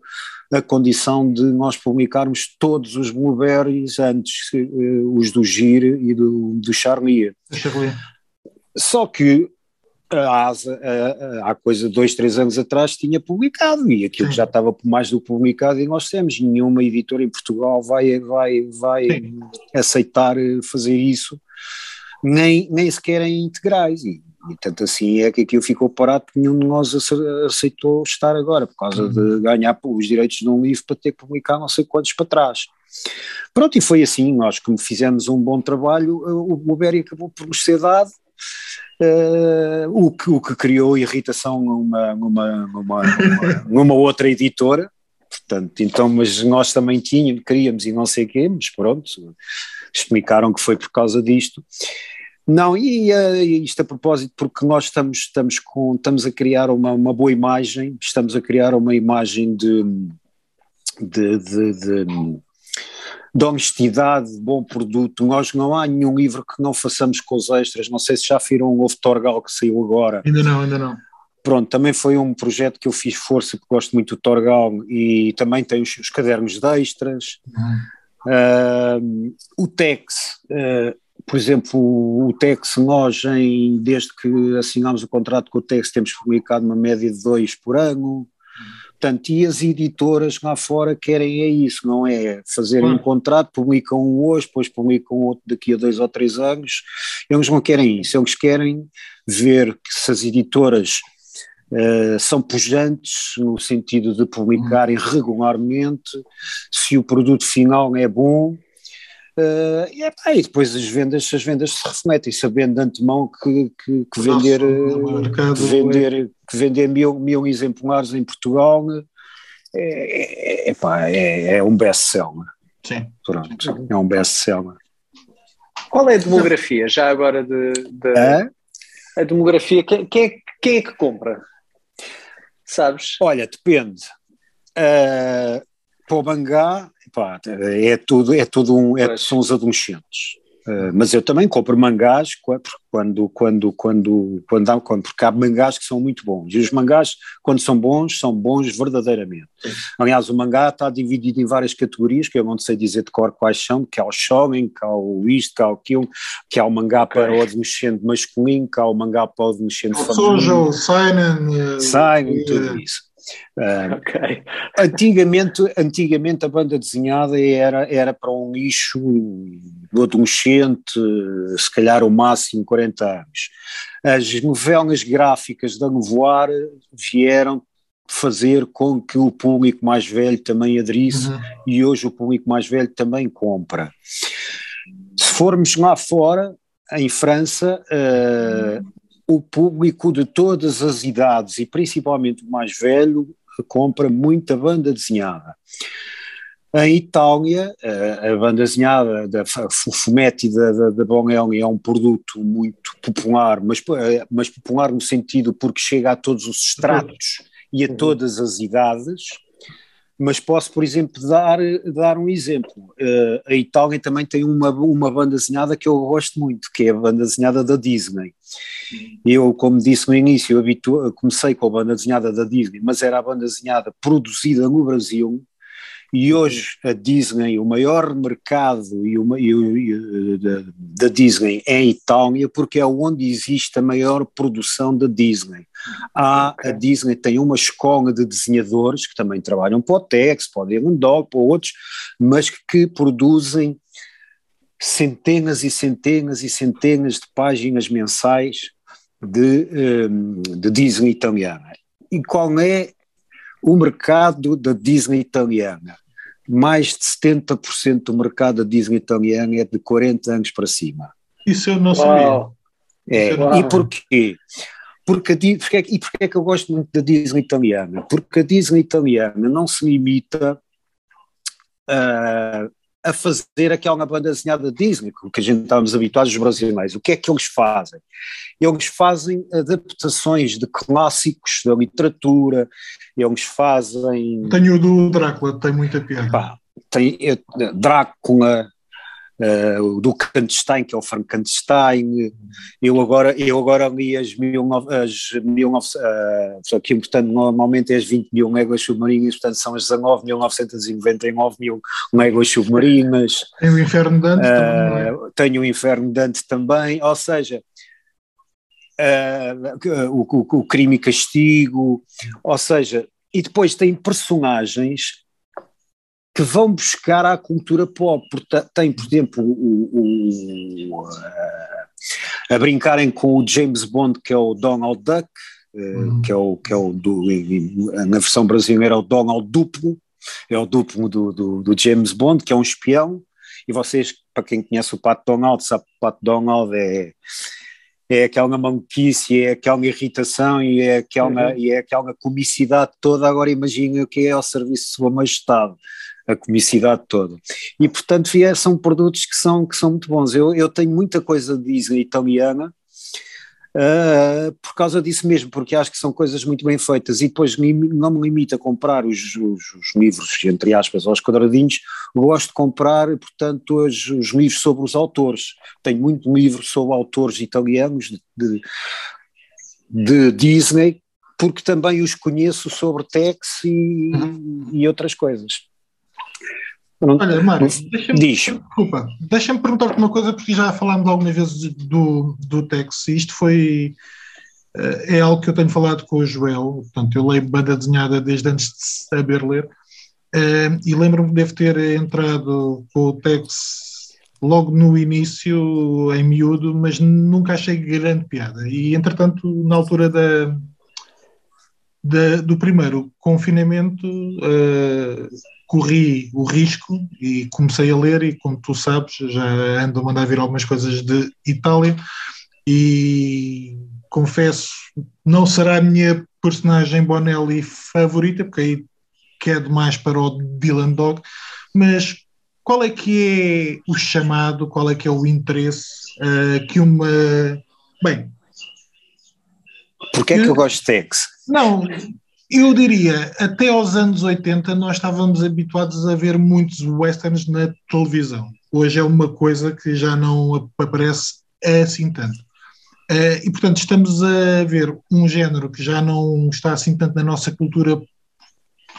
Speaker 2: a condição de nós publicarmos todos os blueberries antes, uh, os do Gir e do, do Charlie. Só que a ASA, há coisa de dois, três anos atrás, tinha publicado e aquilo já estava mais do que publicado e nós temos, nenhuma editora em Portugal vai, vai, vai aceitar fazer isso, nem, nem sequer em integrais. E, e tanto assim é que aquilo ficou parado porque nenhum de nós aceitou estar agora, por causa uhum. de ganhar os direitos de um livro para ter que publicar não sei quantos para trás. Pronto, e foi assim, nós como fizemos um bom trabalho, o Blueberry acabou por nos ser dado, o, que, o que criou irritação numa, numa, numa, numa, outra editora, portanto, então, mas nós também tínhamos, queríamos e não sei o quê, mas pronto, explicaram que foi por causa disto, não, e uh, isto a propósito, porque nós estamos, estamos, com, estamos a criar uma, uma boa imagem, estamos a criar uma imagem de, de, de, de, de honestidade, de bom produto. Nós não há nenhum livro que não façamos com os extras. Não sei se já viram o Ovo Torgal que saiu agora.
Speaker 1: Ainda não, ainda não.
Speaker 2: Pronto, também foi um projeto que eu fiz força, porque gosto muito do Torgal e também tem os, os cadernos de extras. Uhum. Uh, o Tex, uh, por exemplo, o Tex, nós, em, desde que assinámos o contrato com o Tex, temos publicado uma média de dois por ano. Portanto, e as editoras lá fora querem é isso, não é fazer um contrato, publicam um hoje, depois publicam outro daqui a dois ou três anos. Eles não querem isso, eles querem ver que se as editoras uh, são pujantes no sentido de publicarem uhum. regularmente, se o produto final é bom, Uh, e, é, e, depois as vendas, as vendas se refletem, sabendo de antemão que, que, que vender, Nossa, que vender, é. que vender mil, mil exemplares em Portugal é, é, é, é um best-seller.
Speaker 1: Sim.
Speaker 2: Pronto, é um best-seller.
Speaker 3: Qual é a demografia, já agora, de, de a demografia? Quem, quem, é, quem é que compra? Sabes?
Speaker 2: Olha, depende. Uh, para o mangá, pá, é tudo, é tudo um, é, são os adolescentes. Uh, mas eu também compro mangás quando, quando, quando, quando, há, quando, porque há mangás que são muito bons. E os mangás, quando são bons, são bons verdadeiramente. Sim. Aliás, o mangá está dividido em várias categorias, que eu não sei dizer de cor quais são, que há o shonen, que há o isto, que há o aquilo, que há o mangá okay. para o adolescente masculino, que há o mangá para o adolescente feminino.
Speaker 1: O Seinen.
Speaker 2: Seinen, tudo isso. Uh, okay. antigamente, antigamente a banda desenhada era, era para um lixo do adolescente, se calhar o máximo 40 anos. As novelas gráficas da Novoar vieram fazer com que o público mais velho também aderisse uhum. e hoje o público mais velho também compra. Se formos lá fora, em França, uh, o público de todas as idades e principalmente o mais velho compra muita banda desenhada. Em Itália, a banda desenhada da Fumetti da, da, da Bonelli é um produto muito popular, mas, mas popular no sentido porque chega a todos os estratos e a uhum. todas as idades mas posso, por exemplo, dar, dar um exemplo. Uh, a Itália também tem uma, uma banda desenhada que eu gosto muito, que é a banda desenhada da Disney. Eu, como disse no início, comecei com a banda desenhada da Disney, mas era a banda desenhada produzida no Brasil, e hoje a Disney, o maior mercado e o, e, e, da, da, Disney é em Itália, porque é onde existe a maior produção da Disney. Há, A Disney tem uma escola de desenhadores que também trabalham para o Tex, para o Dog, para outros, mas que, produzem centenas e centenas e centenas de páginas mensais de, um, de Disney italiana. E qual é o mercado da Disney italiana? mais de 70% do mercado da Disney italiana é de 40 anos para cima.
Speaker 1: Isso eu não sabia.
Speaker 2: É, e porquê? Porque a, porque, é e porquê é que eu gosto muito da Disney italiana? Porque a Disney italiana não se limita uh, a fazer aquela banda desenhada Disney, que a gente estávamos habituados os brasileiros. O que é que eles fazem? Eles fazem adaptações de clássicos da literatura, eles fazem.
Speaker 1: Tenho o do Drácula, tem muita piada. Pá,
Speaker 2: tem Drácula, uh, do Kanstein, que é o Frankenstein. Eu agora, eu agora li as, mil, as 19, uh, aqui, portanto, normalmente é as 20 mil léguas submarinas, portanto são as 19.999 mil léguas submarinas.
Speaker 1: Tem o Inferno Dante uh, também. É?
Speaker 2: Tenho o Inferno Dante também, ou seja, Uh, o, o, o, crime e castigo, ou seja, e depois tem personagens que vão buscar à cultura pop. Tem, por exemplo, o, o, a, a brincarem com o James Bond, que é o Donald Duck, uhum. que é o, que é o do, na versão brasileira é o Donald Duplo, é o duplo do, do, do, James Bond, que é um espião, e vocês, para quem conhece o Pato Donald, sabe que o Pato Donald é, é aquela maluquice, é aquela irritação e é aquela, uhum. e é aquela comicidade toda, agora imaginem o que é ao serviço de sua majestade a comicidade toda. E portanto são produtos que são, que são muito bons. Eu, eu tenho muita coisa de Disney italiana uh, por causa disso mesmo, porque acho que são coisas muito bem feitas e depois não me limito a comprar os, os, os livros, entre aspas, aos quadradinhos, gosto de comprar, portanto, os, os, livros sobre os autores. Tenho muito livro sobre autores italianos de, de, de Disney, porque também os conheço sobre Tex e, uhum. e outras coisas.
Speaker 1: Olha, Mário, deixa-me desculpa, deixa-me perguntar-te uma coisa, porque já falámos algumas vezes do, do Tex, isto foi é algo que eu tenho falado com o Joel, portanto, eu leio banda desenhada desde antes de saber ler, e lembro-me de devo ter entrado com o Tex logo no início, em miúdo, mas nunca achei grande piada. E, entretanto, na altura da, da do primeiro confinamento, uh, corri o risco e comecei a ler, e como tu sabes, já ando a mandar vir algumas coisas de Itália, e confesso, não será a minha personagem Bonelli favorita, porque aí quedo mais para o Dylan Dog, mas qual é que é o chamado, qual é que é o interesse uh, que uma. Bem.
Speaker 2: Porquê é que eu gosto de Tex?
Speaker 1: Não, eu diria, até aos anos 80 nós estávamos habituados a ver muitos westerns na televisão. Hoje é uma coisa que já não aparece assim tanto. Uh, e portanto estamos a ver um género que já não está assim tanto na nossa cultura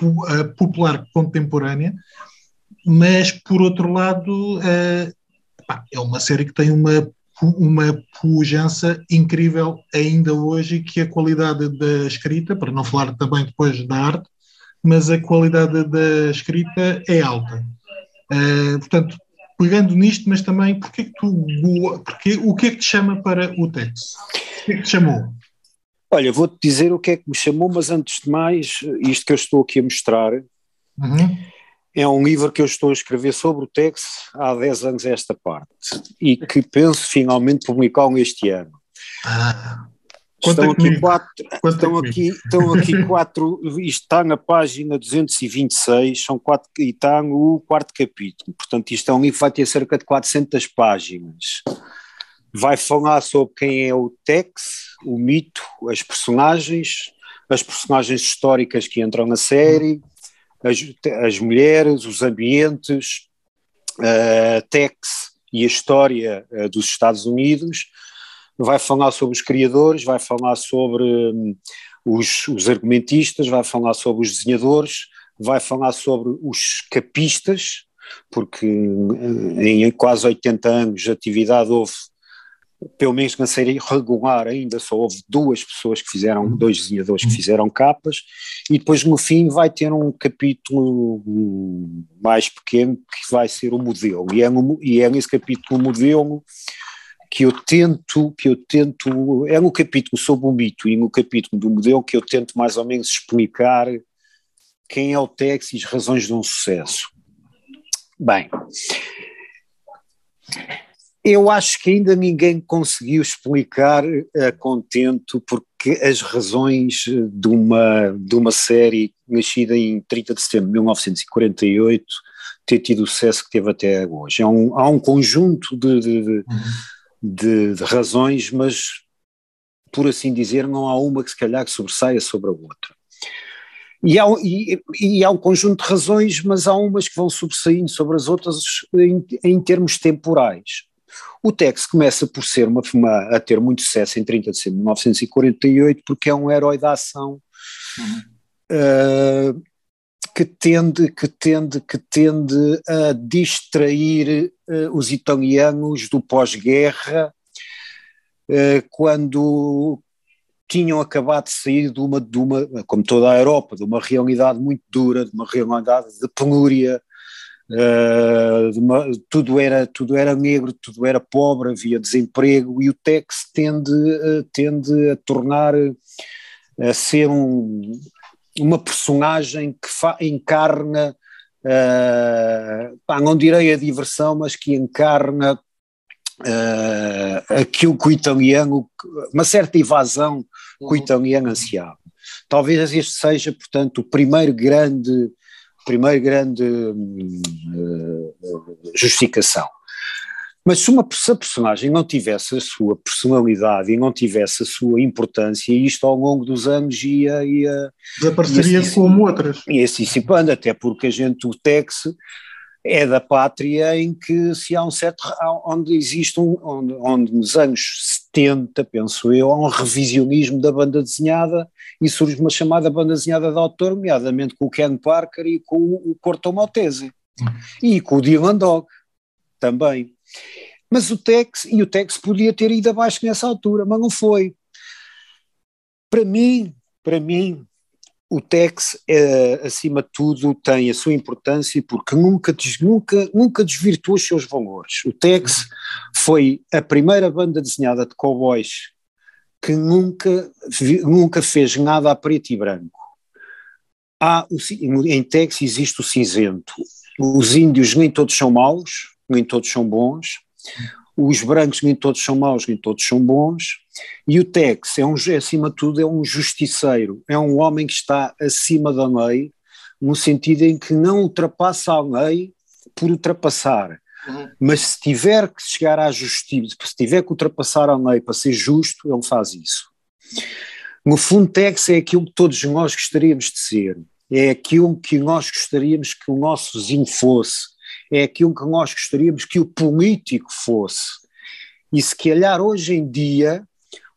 Speaker 1: eh, popular contemporânea, mas por outro lado pá, é uma série que tem uma uma pujança incrível ainda hoje que a qualidade da escrita, para não falar também depois da arte, mas a qualidade da escrita é alta. Uh, portanto, pegando nisto, mas também porque é que tu porque, o que é que te chama para o texto? O que é que te chamou?
Speaker 2: Olha, vou-te dizer o que é que me chamou, mas antes de mais, isto que eu estou aqui a mostrar, uhum. É um livro que eu estou a escrever sobre o Tex há 10 anos esta parte e que penso finalmente publicá-lo este ano. Ah, estão, aqui quatro, estão, aqui, estão aqui quatro, isto está na página 226, são quatro, e está no quarto capítulo, portanto isto é um livro que vai ter cerca de 400 páginas. Vai falar sobre quem é o Tex, o mito, as personagens, as personagens históricas que entram na série, as, as mulheres, os ambientes, a Tex e a história uh, dos Estados Unidos, vai falar sobre os criadores, vai falar sobre um, os, os argumentistas, vai falar sobre os desenhadores, vai falar sobre os capistas, porque hum, em quase 80 anos de atividade houve pelo menos na série regular ainda só houve duas pessoas que fizeram, uhum. dois desenhadores que uhum. fizeram capas, e depois no fim vai ter um capítulo mais pequeno que vai ser o modelo, e é, no, e é nesse capítulo modelo que eu tento, que eu tento, é no capítulo sobre o mito e no capítulo do modelo que eu tento mais ou menos explicar quem é o Tex e as razões de um sucesso. Bem, eu acho que ainda ninguém conseguiu explicar a contento porque as razões de uma, de uma série nascida em 30 de setembro de 1948 ter tido o sucesso que teve até hoje. Há um, há um conjunto de, de, de, uhum. de, de razões, mas por assim dizer, não há uma que se calhar que sobressaia sobre a outra. E há, e, e há, um conjunto de razões, mas há umas que vão sobressaindo sobre as outras em, em termos temporais. O Tex começa por ser uma, uma, a ter muito sucesso em 30 de setembro de 1948 porque é um herói da ação uhum. uh, que tende, que tende, que tende a distrair uh, os italianos do pós-guerra uh, quando tinham acabado de sair de uma, de uma, como toda a Europa, de uma realidade muito dura, de uma realidade de penúria, Uh, uma, tudo, era, tudo era negro, tudo era pobre, havia desemprego e o Tex tende, uh, tende a tornar a ser um, uma personagem que encarna, uh, pá, não direi a diversão, mas que encarna aquilo que o italiano, uma certa evasão que o uhum. italiano ansiava. Talvez este seja, portanto, o primeiro grande primeira grande uh, justificação. Mas se, uma, se a personagem não tivesse a sua personalidade e não tivesse a sua importância, isto ao longo dos anos ia. ia
Speaker 1: Desapareceria ia, como outras.
Speaker 2: Ia se dissipando, até porque a gente, o Tex, é da pátria em que se há um certo. onde existe um. onde, onde nos anos 70, penso eu, há um revisionismo da banda desenhada e surge uma chamada banda desenhada de autor, nomeadamente com o Ken Parker e com o Corto Maltese e com o Dylan Dog também. Mas o Tex, e o Tex podia ter ido abaixo nessa altura, mas não foi. Para mim, para mim, o Tex, é, acima de tudo, tem a sua importância porque nunca, nunca, nunca desvirtuou os seus valores. O Tex foi a primeira banda desenhada de cowboys que nunca, nunca fez nada a preto e branco. Há, em Tex existe o cinzento. Os índios nem todos são maus, nem todos são bons os brancos nem todos são maus, nem todos são bons, e o Tex é um, acima de tudo, é um justiceiro, é um homem que está acima da lei, no sentido em que não ultrapassa a lei por ultrapassar, uhum. mas se tiver que chegar à justiça, se tiver que ultrapassar a lei para ser justo, ele faz isso. No fundo, Tex é aquilo que todos nós gostaríamos de ser, é aquilo que nós gostaríamos que o nosso vizinho fosse, é aquilo que nós gostaríamos que o político fosse. E se calhar hoje em dia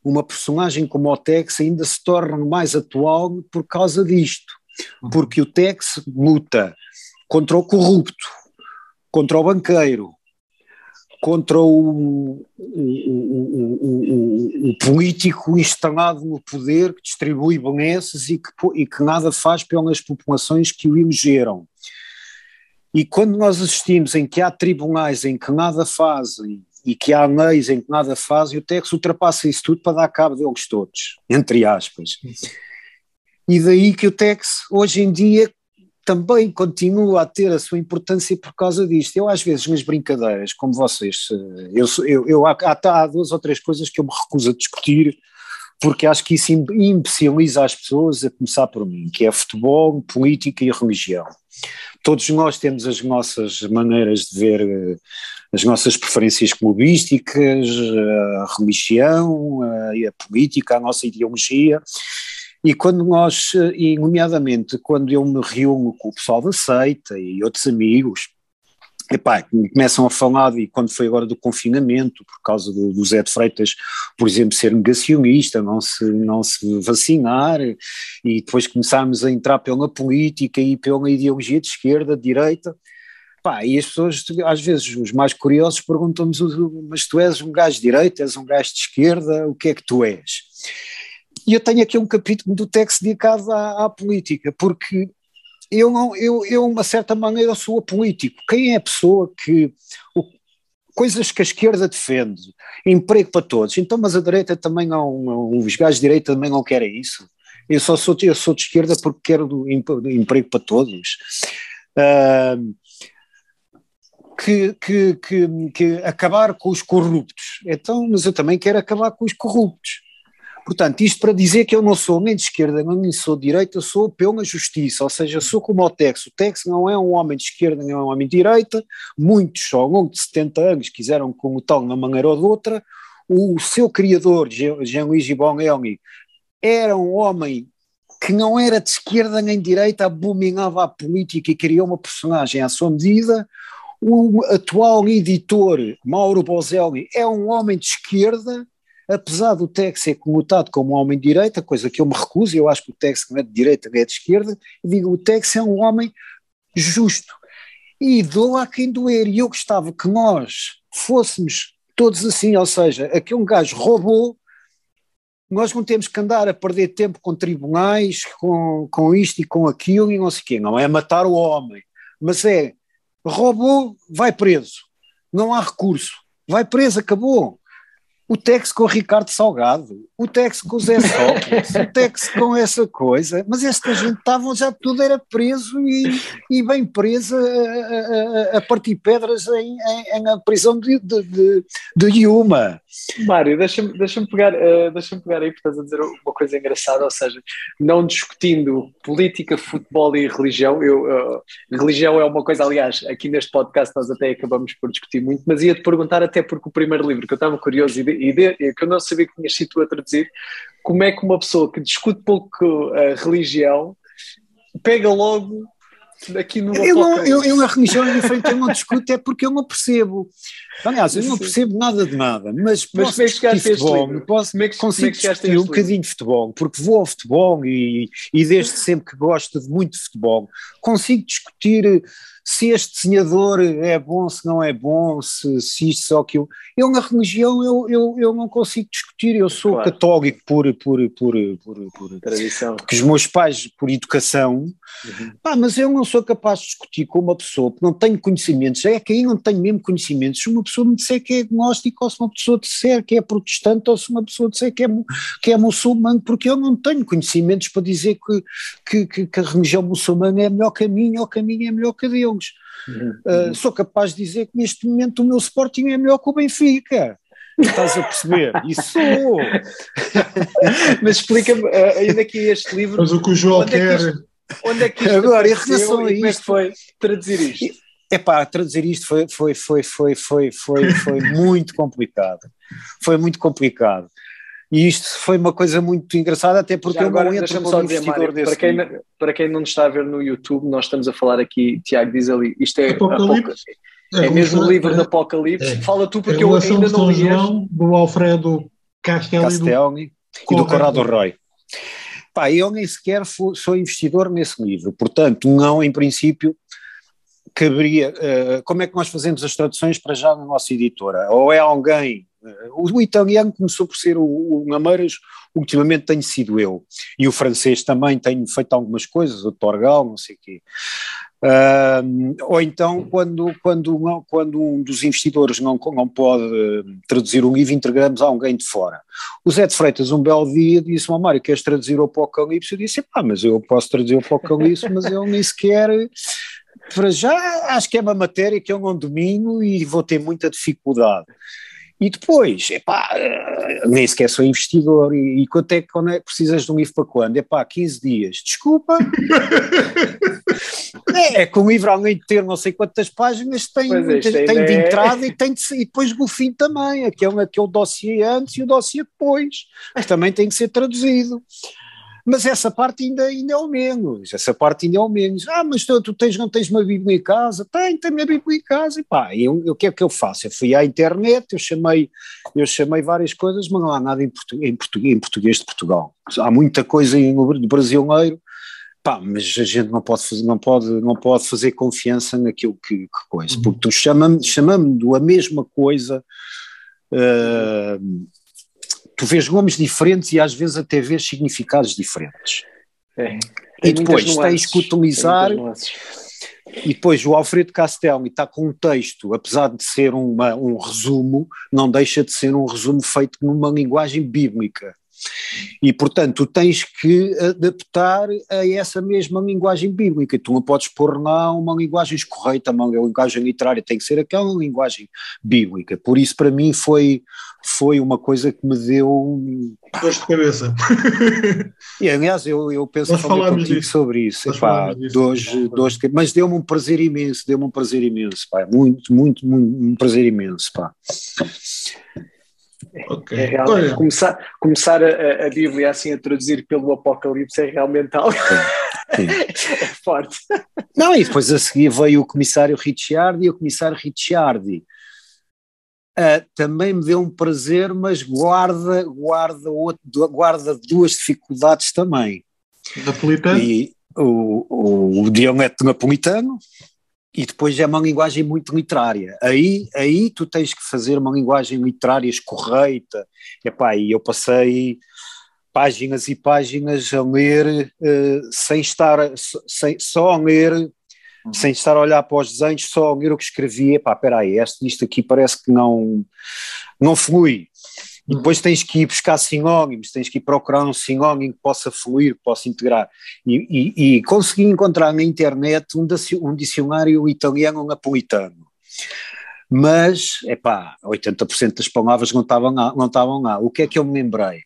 Speaker 2: uma personagem como o Tex ainda se torna mais atual por causa disto, uhum. porque o Tex luta contra o corrupto, contra o banqueiro, contra o, o, o, o, político instalado no poder que distribui benesses e que, e que nada faz pelas populações que o elegeram. E quando nós assistimos em que há tribunais em que nada fazem e que há leis em que nada fazem, o Tex ultrapassa isso tudo para dar cabo deles todos, entre aspas. E daí que o Tex, hoje em dia, também continua a ter a sua importância por causa disto. Eu, às vezes, nas brincadeiras, como vocês, eh, eu, eu, eu há, há, duas ou três coisas que eu me recuso a discutir, porque acho que isso imbeciliza as pessoas, a começar por mim, que é futebol, política e religião todos nós temos as nossas maneiras de ver, eh, as nossas preferências clubísticas, a religião, a, a política, a nossa ideologia. E quando nós, eh, e nomeadamente quando eu me reúno com o pessoal da seita e outros amigos, epá, começam a falar, e quando foi agora do confinamento, por causa do, do Zé de Freitas, por exemplo, ser negacionista, não se, não se vacinar, e depois começarmos a entrar pela política e pela ideologia de esquerda, de direita, Pá, e as pessoas, às vezes, os mais curiosos perguntam-nos, mas tu és um gajo de direita, és um gajo de esquerda, o que é que tu és? E eu tenho aqui um capítulo do texto dedicado à, à política, porque eu, não, eu, eu, uma certa maneira, sou apolítico. Quem é a pessoa que. O, coisas que a esquerda defende, emprego para todos. Então, mas a direita também não. Os gajos de direita também não querem isso. Eu só sou, eu sou de esquerda porque quero emprego para todos. Uh, que, que, que, que, acabar com os corruptos. Então, mas eu também quero acabar com os corruptos. Portanto, isto para dizer que eu não sou nem de esquerda, nem sou de direita, sou pela justiça, ou seja, sou como o Tex. O Tex não é um homem de esquerda, nem é um homem de direita, muitos ao longo de 70 anos quiseram como tal, de uma maneira ou de outra. O seu criador, Jean-Louis Gibbon-Elmy, era um homem que não era de esquerda nem de direita, abominava a política e criou uma personagem à sua medida. O atual editor, Mauro Bozelli, é um homem de esquerda, apesar do Tex ser comutado como um homem de direita, coisa que eu me recuso, eu acho que o Tex não é de direita, nem é de esquerda, digo, o Tex é um homem justo. E dou a quem doer, e eu gostava que nós fôssemos todos assim, ou seja, aqui um gajo roubou, nós não temos que andar a perder tempo com tribunais, com, com isto e com aquilo e não sei o quê, não é matar o homem, mas é roubou, vai preso, não há recurso, vai preso, acabou o Tex com o Ricardo Salgado, o Tex com o Zé Sócrates, o Tex com essa coisa, mas esta gente estavam já tudo era preso e, e bem preso a, a, a, partir pedras em, em, na prisão de, de, de, de Yuma.
Speaker 3: Mário, deixa-me deixa pegar, uh, deixa pegar aí, porque estás a dizer uma coisa engraçada, ou seja, não discutindo política, futebol e religião, eu, uh, religião é uma coisa, aliás, aqui neste podcast nós até acabamos por discutir muito, mas ia-te perguntar até porque o primeiro livro que eu estava curioso e e de, que eu não sabia que tinhas sido tu a traduzir, como é que uma pessoa que discute pouco a religião pega logo aqui no
Speaker 2: eu, não, eu, eu, a religião é diferente, eu não discuto é porque eu não percebo. Aliás, eu não percebo nada de nada, mas, mas posso discutir futebol, posso, como é que, consigo como é que discutir um bocadinho de futebol, porque vou ao futebol e, e desde sempre que gosto de muito de futebol, consigo discutir se este desenhador é bom, se não é bom, se, se isto, só aquilo. Eu, na religião, eu, eu, eu não consigo discutir, eu sou claro. católico por, por, por, por, por
Speaker 3: tradição.
Speaker 2: Porque os meus pais, por educação, uhum. pá, mas eu não sou capaz de discutir com uma pessoa que não tenho conhecimentos, é que aí não tenho mesmo conhecimentos, se uma pessoa me disser que é agnóstico, ou se uma pessoa disser que é protestante, ou se uma pessoa disser que é, que é muçulmano, porque eu não tenho conhecimentos para dizer que, que, que, que a religião muçulmana é melhor minha, ou que a minha é melhor que a Deus. Uhum. Uh, sou capaz de dizer que neste momento o meu Sporting é melhor que o Benfica. Estás a perceber? Isso
Speaker 3: Mas explica-me, uh, ainda que este livro.
Speaker 1: Mas o que o João onde quer. É que isto,
Speaker 3: onde é que isto Agora, em relação a isto. É que foi traduzir isto?
Speaker 2: É pá, traduzir isto foi, foi, foi, foi, foi, foi, foi muito complicado. Foi muito complicado. E isto foi uma coisa muito engraçada, até porque Já agora, eu não entro como investidor desse
Speaker 3: para quem, para quem não está a ver no YouTube, nós estamos a falar aqui, Tiago diz ali, isto é, Apocalipse. é, é mesmo o livro é, do Apocalipse. É. Fala tu, porque eu ainda não li
Speaker 1: do Alfredo Castelli,
Speaker 2: Castelli e do Corrado Roy. Pá, eu nem sequer sou investidor nesse livro, portanto, não, em princípio, caberia. Uh, como é que nós fazemos as traduções para já na nossa editora? Ou é alguém o, italiano começou por ser o, o Nameiras, ultimamente tenho sido eu. E o francês também tenho feito algumas coisas, o Torgal, não sei o quê. Uh, ou então, quando, quando, quando um dos investidores não, não pode traduzir um livro, integramos a alguém de fora. O Zé de Freitas, um belo dia, disse-me, Mário, queres traduzir o Apocalipse? Eu disse, pá, mas eu posso traduzir o Apocalipse, mas eu nem sequer para já acho que é uma matéria que eu não domino e vou ter muita dificuldade. E depois, epá, eh, nem sequer sou investidor, e, e quanto é, quando é que precisas de um livro para quando? Epá, 15 dias. Desculpa. é, é que um livro, além de ter não sei quantas páginas, tem, é, tem, tem de é... entrada e, tem de, e depois o fim também, aquele, aquele dossiê antes e o dossiê depois, que também tem que ser traduzido. Mas essa parte ainda, ainda é o menos, essa parte ainda é o menos. Ah, mas tu, tu tens, não tens uma Bíblia em casa? Tenho, tenho a Bíblia em casa. E pá, eu, o que é que eu faço? Eu fui à internet, eu chamei, eu chamei várias coisas, mas não há nada em, português, em, português, em português de Portugal. Há muita coisa em, no brasileiro, pá, mas a gente não pode fazer, não pode, não pode fazer confiança naquilo que, que coisa, uhum. porque tu chama-me chama a mesma coisa. Uh, tu vês nomes diferentes e às vezes até vês significados diferentes. É, e depois tens que utilizar. E depois o Alfredo Castelli está com um texto, apesar de ser uma, um resumo, não deixa de ser um resumo feito numa linguagem bíblica. E, portanto, tu tens que adaptar a essa mesma linguagem bíblica. Tu não podes pôr lá uma linguagem escorreita, uma linguagem literária, tem que ser aquela linguagem bíblica. Por isso, para mim, foi, foi uma coisa que me deu.
Speaker 1: Dor de cabeça.
Speaker 2: e, aliás, eu, eu penso contigo disso. sobre isso. Epá, dois, dois, mas deu-me um prazer imenso, deu-me um prazer imenso, pá. Muito, muito, muito, um prazer imenso, pá.
Speaker 3: Okay. É realmente, começar, começar a, a, Bíblia assim a traduzir pelo Apocalipse é realmente algo Sim. é forte.
Speaker 2: Não, e depois a seguir veio o comissário Ricciardi e o comissário Ricciardi uh, também me deu um prazer, mas guarda, guarda, outro, guarda duas dificuldades também.
Speaker 1: Napolitano?
Speaker 2: E o, o, o dialeto napolitano, e depois é uma linguagem muito literária. Aí, aí tu tens que fazer uma linguagem literária escorreita. Epá, e eu passei páginas e páginas a ler uh, sem estar, sem, só a ler, uhum. sem estar a olhar para os desenhos, só a ler o que escrevia. Epá, espera aí, este, isto aqui parece que não, não flui. E hum. depois tens que ir buscar sinónimos, tens que ir procurar um sinónimo que possa fluir, que possa integrar. E, e, e consegui encontrar na internet um, um dicionário italiano napolitano. Mas, epá, 80% das palavras não estavam lá, não estavam lá. O que é que eu me lembrei?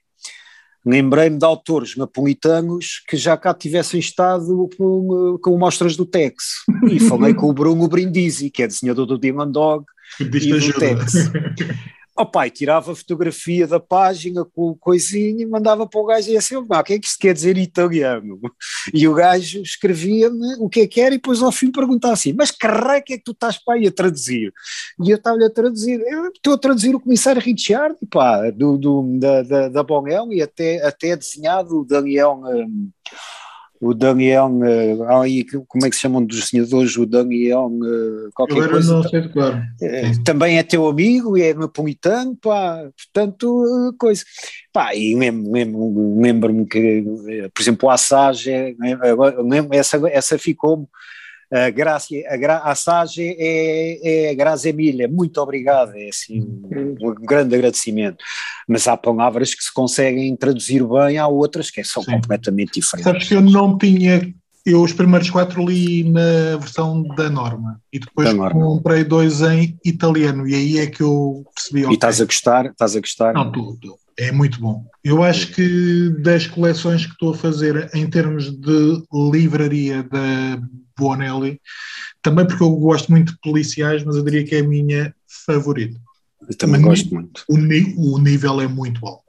Speaker 2: Lembrei-me de autores napolitanos que já cá tivessem estado com, com mostras do Tex. E falei com o Bruno Brindisi, que é desenhador do Demon Dog e do Tex. o pai tirava a fotografia da página com o coisinho e mandava para o gajo e assim, o que é que isto quer dizer italiano? E o gajo escrevia-me o que é que era e depois ao fim perguntava assim, mas que é que tu estás para aí a traduzir? E eu estava-lhe a traduzir, eu estou a traduzir o comissário Richard, pá, do, do, da, da, da Bonel e até, até desenhado o Daniel... Um, o Daniel, uh, aí, como é que se chamam dos desenhadores, o Daniel, uh, qualquer
Speaker 1: Eu era
Speaker 2: coisa.
Speaker 1: não sei de claro.
Speaker 2: Uh, também é teu amigo e é napolitano, pá, portanto, coisa. Pá, e lembro-me lembro que, por exemplo, o Assage, essa, essa ficou-me a Graça, a, Gra, a Sage é, é a Graça Emília, muito obrigado, é assim um, um, grande agradecimento. Mas há palavras que se conseguem traduzir bem, há outras que são Sim. completamente diferentes.
Speaker 1: Sabes que eu não tinha, eu os primeiros quatro li na versão da norma e depois comprei dois em italiano e aí é que eu percebi.
Speaker 2: E estás a gostar? Estás a gostar?
Speaker 1: Não, tudo. É muito bom. Eu acho que das coleções que estou a fazer em termos de livraria da Bonelli, também porque eu gosto muito de policiais, mas eu diria que é a minha favorita.
Speaker 2: Eu também o gosto muito.
Speaker 1: O, o, nível é muito alto.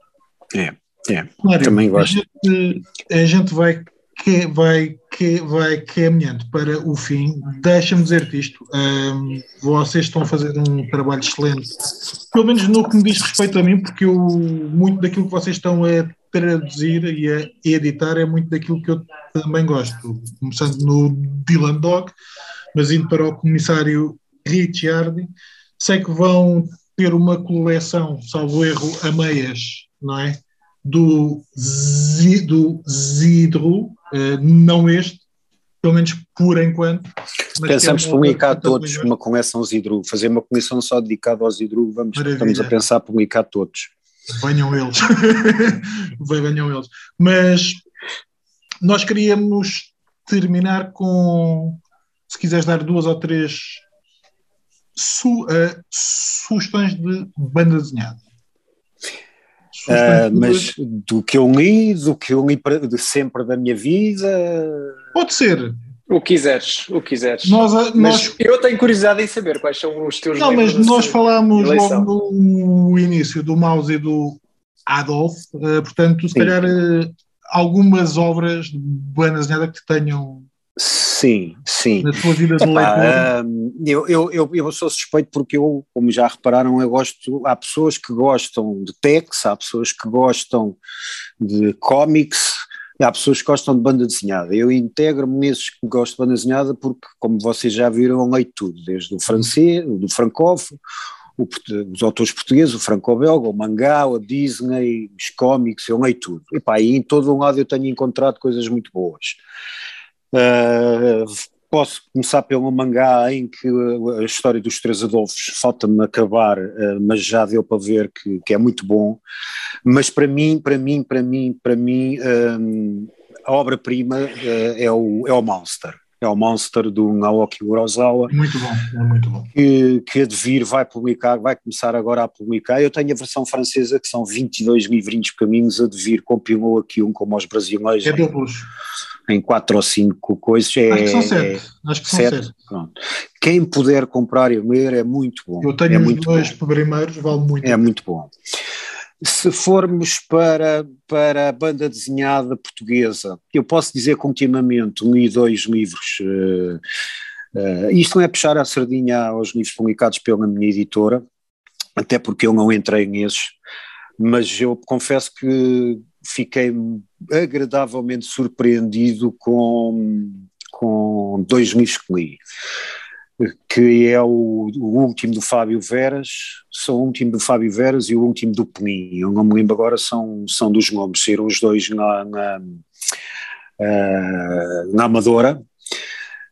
Speaker 2: É, é. Claro, também gosto.
Speaker 1: A gente, a gente vai que vai, que vai caminhando para o fim. Deixa-me dizer-te isto: um, vocês estão a fazer um trabalho excelente, pelo menos no que me diz respeito a mim, porque eu, muito daquilo que vocês estão a traduzir e a editar é muito daquilo que eu também gosto, começando no Dylan Dog, mas indo para o comissário Ricciardi. Sei que vão ter uma coleção, salvo erro, a meias, não é? Do, do Zidro, uh, não este, pelo menos por enquanto.
Speaker 2: Pensamos é publicar todos uma coleção Zidru, fazer uma coleção só dedicada ao Zidru, vamos, estamos a pensar publicar todos.
Speaker 1: Venham eles, venham eles. Mas nós queríamos terminar com, se quiseres dar duas ou três su, uh, sugestões de banda desenhada.
Speaker 2: Uh, mas do que eu li, do que eu li de sempre da minha vida.
Speaker 1: Pode ser.
Speaker 3: O que quiseres, o que quiseres.
Speaker 1: Nós, nós...
Speaker 3: Mas eu tenho curiosidade em saber quais são os teus
Speaker 1: Não, mas nós falámos logo no início do Mouse e do Adolf, uh, portanto, se Sim. calhar uh, algumas obras de banda desenhada que tenham
Speaker 2: Sim, sim.
Speaker 1: Na tua vida de leitor?
Speaker 2: eu, eu, eu, eu, sou suspeito porque eu, como já repararam, eu gosto, há pessoas que gostam de techs, há pessoas que gostam de cómics, há pessoas que gostam de banda desenhada. Eu integro-me nesses que gostam de banda desenhada porque, como vocês já viram, eu leio tudo, desde o francês, do francófono, os autores portugueses, o franco-belga, o mangá, a Disney, os cómics, eu leio tudo. E pá, e em todo um lado eu tenho encontrado coisas muito boas. Uh, posso começar pelo mangá em que a história dos três Adolfos falta-me acabar, uh, mas já deu para ver que, que, é muito bom. Mas para mim, para mim, para mim, para mim, um, a obra-prima é, o, é o Monster. É o Monster do Naoki Urasawa.
Speaker 1: Muito bom, é muito bom.
Speaker 2: Que, que a Devir vai publicar, vai começar agora a publicar. Eu tenho a versão francesa, que são 22 livrinhos pequeninos. A Devir compilou aqui um como os brasileiros.
Speaker 1: É duplos
Speaker 2: em quatro ou cinco coisas. É,
Speaker 1: Acho que são sete. É, Acho que são sete. sete.
Speaker 2: Pronto. Quem puder comprar e ler é muito bom.
Speaker 1: Eu tenho
Speaker 2: é
Speaker 1: os dois bom. primeiros, vale muito.
Speaker 2: É muito bom. Se formos para, para a banda desenhada portuguesa, eu posso dizer que ultimamente li dois livros. Uh, uh, isto não é puxar a sardinha aos livros publicados pela minha editora, até porque eu não entrei nesses, mas eu confesso que fiquei agradavelmente surpreendido com, com dois livros que li, que é o, o, último do Fábio Veras, são o último do Fábio Veras e o último do Penin, eu não me lembro agora, são, são dos nomes, saíram os dois na, na, uh, na Amadora,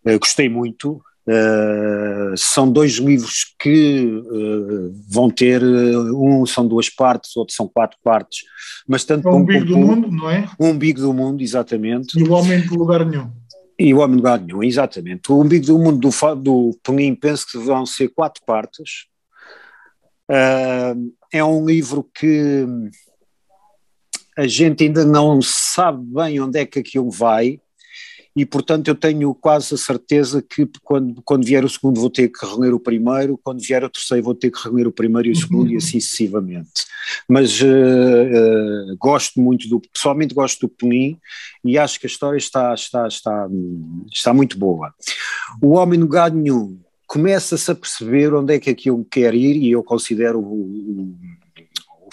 Speaker 2: uh, gostei muito, Uh, são dois livros que uh, vão ter, um são duas partes, outro são quatro partes, mas tanto
Speaker 1: o umbigo do mundo, não é?
Speaker 2: O umbigo do mundo, exatamente.
Speaker 1: E o homem de lugar nenhum.
Speaker 2: E o homem de lugar nenhum, exatamente. O umbigo do mundo do, do Penin penso que vão ser quatro partes. é um livro que a gente ainda não sabe bem onde é que aquilo vai, e portanto eu tenho quase a certeza que quando, quando vier o segundo vou ter que reler o primeiro, quando vier o terceiro vou ter que reler o primeiro e o segundo uhum. e assim sucessivamente. Mas uh, uh, gosto muito do, pessoalmente gosto do Penin e acho que a história está, está, está, está muito boa. O Homem no Gado Nenhum começa-se a perceber onde é que aquilo quer ir e eu considero o, o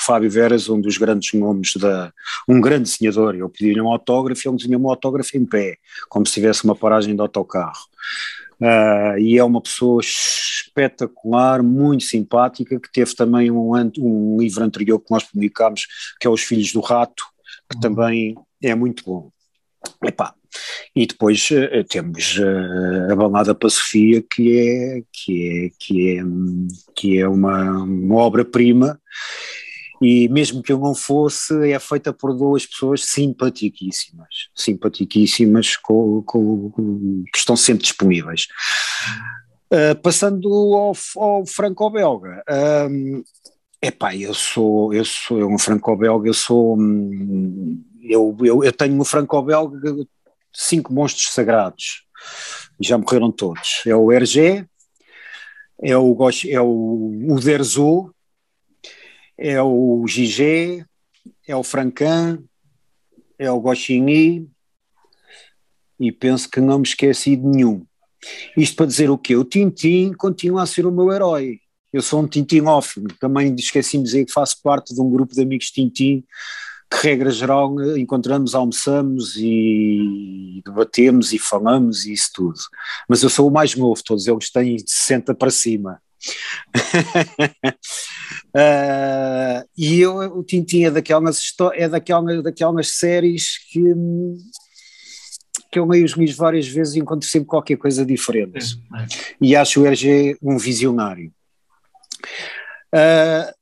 Speaker 2: Fábio Veras, um dos grandes nomes da. um grande desenhador. Eu pedi-lhe um autógrafo e ele desenhou um autógrafo em pé, como se tivesse uma paragem de autocarro. Uh, e é uma pessoa espetacular, muito simpática, que teve também um, um livro anterior que nós publicámos, que é Os Filhos do Rato, que uhum. também é muito bom. Epá, e depois uh, temos uh, a Balada para Sofia, que é, que é, que é, que é uma, uma obra-prima, e mesmo que eu não fosse, é feita por duas pessoas simpaticíssimas, simpaticíssimas, com, com, que estão sempre disponíveis. Uh, passando ao, ao franco-belga, um, epá, eu sou, eu sou um franco-belga, eu sou, hum, eu, eu, eu tenho no franco-belga cinco monstros sagrados, já morreram todos, é o Hergé, é o, é o Uderzo, é o Gigé, é o Francan, é o Goscinny e penso que não me esqueci de nenhum. Isto para dizer o quê? O Tintin continua a ser o meu herói. Eu sou um Tintinófilo, também esqueci de dizer que faço parte de um grupo de amigos Tintin que, regra geral, encontramos, almoçamos e debatemos e falamos e isso tudo. Mas eu sou o mais novo, todos eles têm de 60 para cima. Uh, e eu, o Tintin é daquelas, é daquelas, daquelas séries que, que eu leio os livros várias vezes e encontro sempre qualquer coisa diferente. É, é. E acho o RG um visionário. Uh,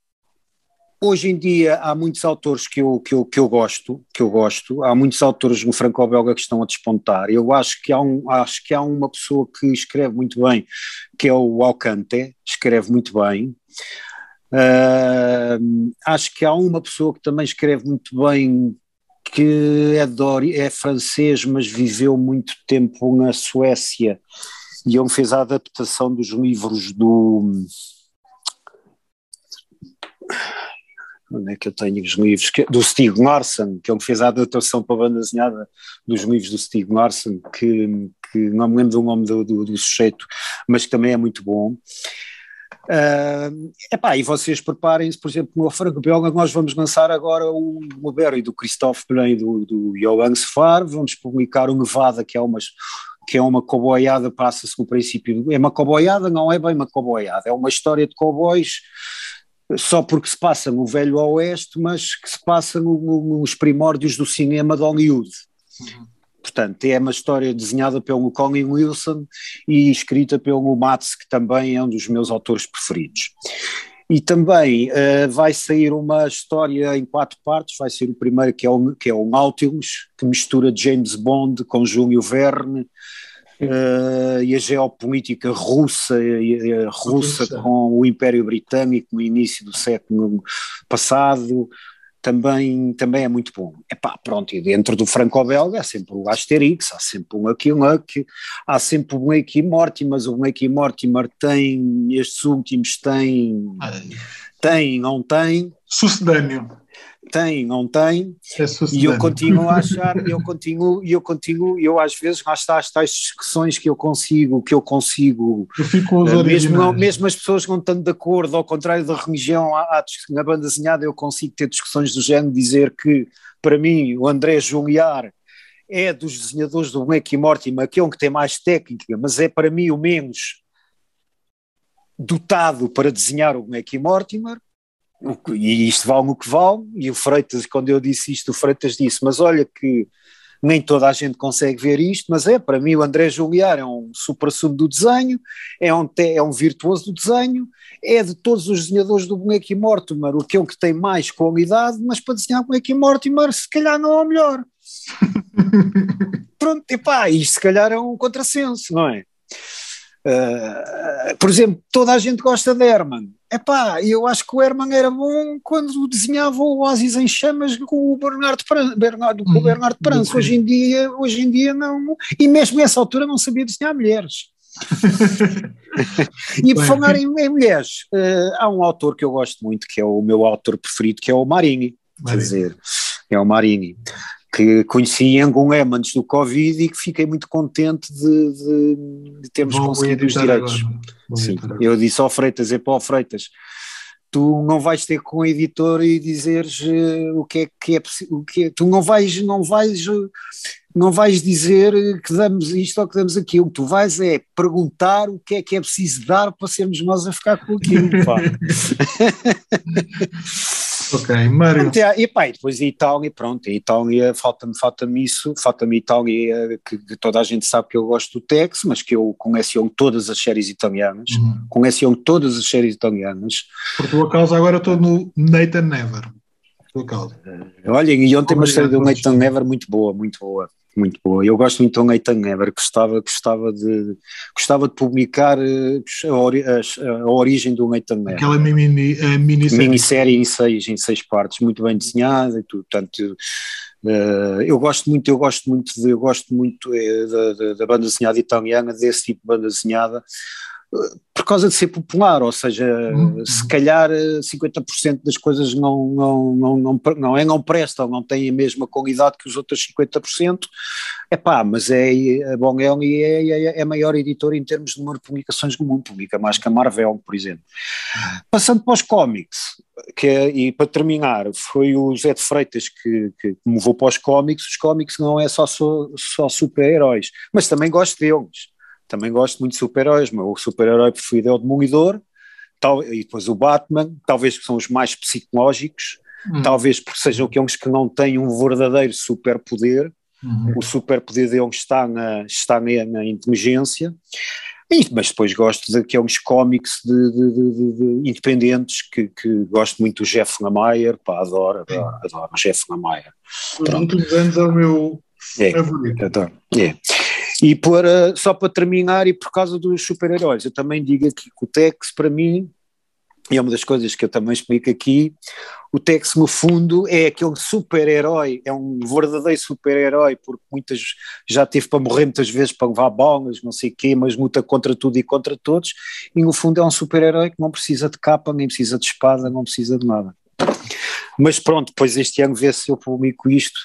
Speaker 2: Hoje em dia há muitos autores que eu, que eu, que eu gosto, que eu gosto, há muitos autores no franco-belga que estão a despontar. Eu acho que, há um, acho que há uma pessoa que escreve muito bem, que é o Alcante, escreve muito bem. Uh, acho que há uma pessoa que também escreve muito bem, que é, de, é francês, mas viveu muito tempo na Suécia e ele fez a adaptação dos livros do onde é que eu tenho os livros, que, do Stig Larsson, que ele fez a adaptação para a banda desenhada dos livros do Stig Larsson, que, que não me lembro do nome do, do, do sujeito, mas que também é muito bom. Uh, epá, e vocês preparem-se, por exemplo, no Franco Belga, nós vamos lançar agora o Blueberry do Christophe Belém do, do Johan Sefar, vamos publicar o Nevada, que é uma, que é uma coboiada, passa-se no princípio, é uma coboiada, não é bem uma coboiada, é uma história de cowboys só porque se passa no Velho Oeste, mas que se passa no, no, nos primórdios do cinema de Hollywood. Uhum. Portanto, é uma história desenhada pelo Colin Wilson e escrita pelo Mats, que também é um dos meus autores preferidos. E também uh, vai sair uma história em quatro partes, vai ser o primeiro que é o, que é o Nautilus, que mistura James Bond com Júlio Verne, uh, e a geopolítica russa, a russa com o Império Britânico no início do século passado, também, também é muito bom. Epá, pronto, e dentro do franco-belga há sempre o Asterix, há sempre um Lucky Luck, há sempre o Lucky Mortimer, mas o Lucky Mortimer tem, estes últimos têm, tem, não tem.
Speaker 1: Sucedâneo
Speaker 2: tem, não tem, é e eu continuo a achar, eu continuo, eu continuo, eu às vezes lá está as tais discussões que eu consigo, que eu consigo,
Speaker 1: eu fico
Speaker 2: uh, mesmo, não, mesmo as pessoas não estando de acordo, ao contrário da religião, há, há, na banda desenhada eu consigo ter discussões do género, dizer que para mim o André Juliar é dos desenhadores do Black e Mortimer, que é um que tem mais técnica, mas é para mim o menos dotado para desenhar o Black e Mortimer, e isto vale o que vale, e o Freitas, quando eu disse isto, o Freitas disse, mas olha que nem toda a gente consegue ver isto, mas é, para mim o André Juliar é um supra-sumo do desenho, é um, é um virtuoso do desenho, é de todos os desenhadores do Boneco e Mortimer, o que é o que tem mais qualidade, mas para desenhar Boneco e Mortimer se calhar não é o melhor. Pronto, e pá, isto se calhar é um contrassenso, não é? Uh, por exemplo, toda a gente gosta de Herman. Epá, eu acho que o Herman era bom quando desenhava o Oasis em chamas com o Bernardo, Bernardo, com o uhum. Bernardo Pranço. Hoje em dia, hoje em dia não, e mesmo nessa altura não sabia desenhar mulheres. e por falar em, em mulheres, uh, há um autor que eu gosto muito, que é o meu autor preferido, que é o Marini. Marini. Quer dizer, é o Marini que conheci em Angoulême antes do Covid e que fiquei muito contente de, de, de termos Bom, conseguido os direitos. Sim, eu disse ao Freitas, é para o Freitas, tu não vais ter com o editor e dizeres uh, o que é que é o que é, tu não vais não vais não vais dizer que damos isto ou que damos aquilo, tu vais é perguntar o que é que é preciso dar para sermos nós a ficar com aquilo.
Speaker 1: ok, Mário.
Speaker 2: E, pá, e depois a Itália, pronto, a Itália, falta-me falta isso, falta-me Itália, que, que, toda a gente sabe que eu gosto do Tex, mas que eu conheço todas as séries italianas, uhum. conheço todas as séries italianas.
Speaker 1: Por tua causa agora estou no Nathan Never. Causa.
Speaker 2: Olha, e ontem uma série do Nathan Never muito boa, muito boa muito boa. Eu gosto muito do Nathan Ever, gostava, gostava, de, gostava de publicar eh, a, ori, a, a origem do Nathan Ever.
Speaker 1: Aquela mini, minissérie.
Speaker 2: minissérie em seis, em seis partes, muito bem desenhada e tudo, portanto... Uh, eu gosto muito, eu gosto muito, de, eu gosto muito da, da, da, banda desenhada italiana, desse tipo de banda desenhada, por causa de ser popular, ou seja, uhum. se calhar 50% eh, das coisas não, não, não, não, não, é, não prestam, não têm a mesma qualidade que os outros 50%, é pá, mas é, a Bongel é, é, é a maior editora em termos de número de publicações do mundo, publica mais que a Marvel, por exemplo. Passando para os cómics, que é, e para terminar, foi o Zé de Freitas que, que me levou para os cómics, os cómics não é só, só, só super-heróis, mas também gosto deles também gosto muito de super-heróis, o meu super-herói preferido é o Demolidor, tal, e depois o Batman, talvez são os mais psicológicos, hum. talvez porque sejam aqueles que não têm um verdadeiro superpoder, uhum. o superpoder deles está na, está na, na inteligência, e, mas depois gosto daqueles cómics de, de, de, de, independentes que, que, gosto muito do Jeff Lemire, pá, adoro, adoro, adoro o Jeff Lemire.
Speaker 1: Os últimos anos é o meu é, favorito.
Speaker 2: Adoro, é. E para, só para terminar, e por causa dos super-heróis, eu também digo aqui que o Tex, para mim, e é uma das coisas que eu também explico aqui, o Tex, no fundo, é aquele super-herói, é um verdadeiro super-herói, porque muitas já teve para morrer muitas vezes para levar bolas, não sei o quê, mas luta contra tudo e contra todos, e no fundo é um super-herói que não precisa de capa, nem precisa de espada, não precisa de nada. Mas pronto, depois este ano vê se eu publico isto,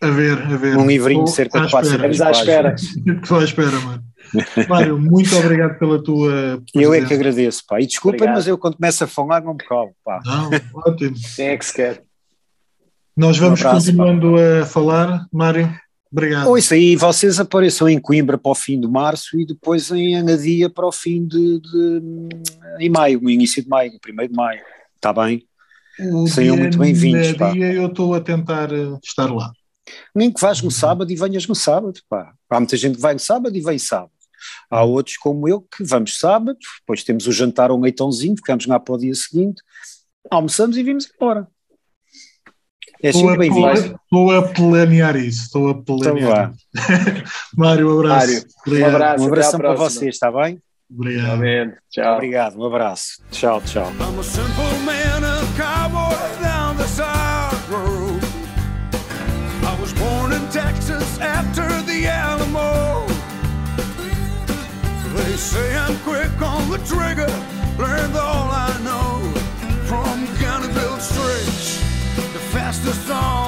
Speaker 1: a ver, a ver.
Speaker 2: Um livrinho de cerca de 400
Speaker 3: à espera.
Speaker 1: Estou à espera, mano. Mário, muito obrigado pela tua. Presença.
Speaker 2: Eu é que agradeço, pá. E desculpa, mas eu quando começo a falar não me calo, pá.
Speaker 1: Não, ótimo.
Speaker 3: Quem é que se quer?
Speaker 1: Nós vamos um abraço, continuando pá. a falar, Mário. Obrigado.
Speaker 2: Ou isso aí, vocês apareçam em Coimbra para o fim de março e depois em Anadia para o fim de, de em maio, no início de maio, no primeiro de maio. Está bem? Sejam muito bem-vindos.
Speaker 1: eu estou a tentar eh, estar lá.
Speaker 2: Nem que vás no sábado e venhas no sábado, pá. Há muita gente que vai no sábado e vem sábado. Há outros como eu que vamos sábado, depois temos o jantar ou um leitãozinho, ficamos lá para o dia seguinte, almoçamos e vimos embora.
Speaker 1: É sempre bem-vindo. Estou a planear isso, estou a planear. Então Mário, um abraço.
Speaker 3: Mário, um abraço.
Speaker 2: Um abraço para vocês, está bem?
Speaker 1: Obrigado.
Speaker 3: Tchau.
Speaker 2: Obrigado, um abraço. Tchau, tchau. say I'm quick on the trigger. Learned all I know from County Built Stretch, the fastest song.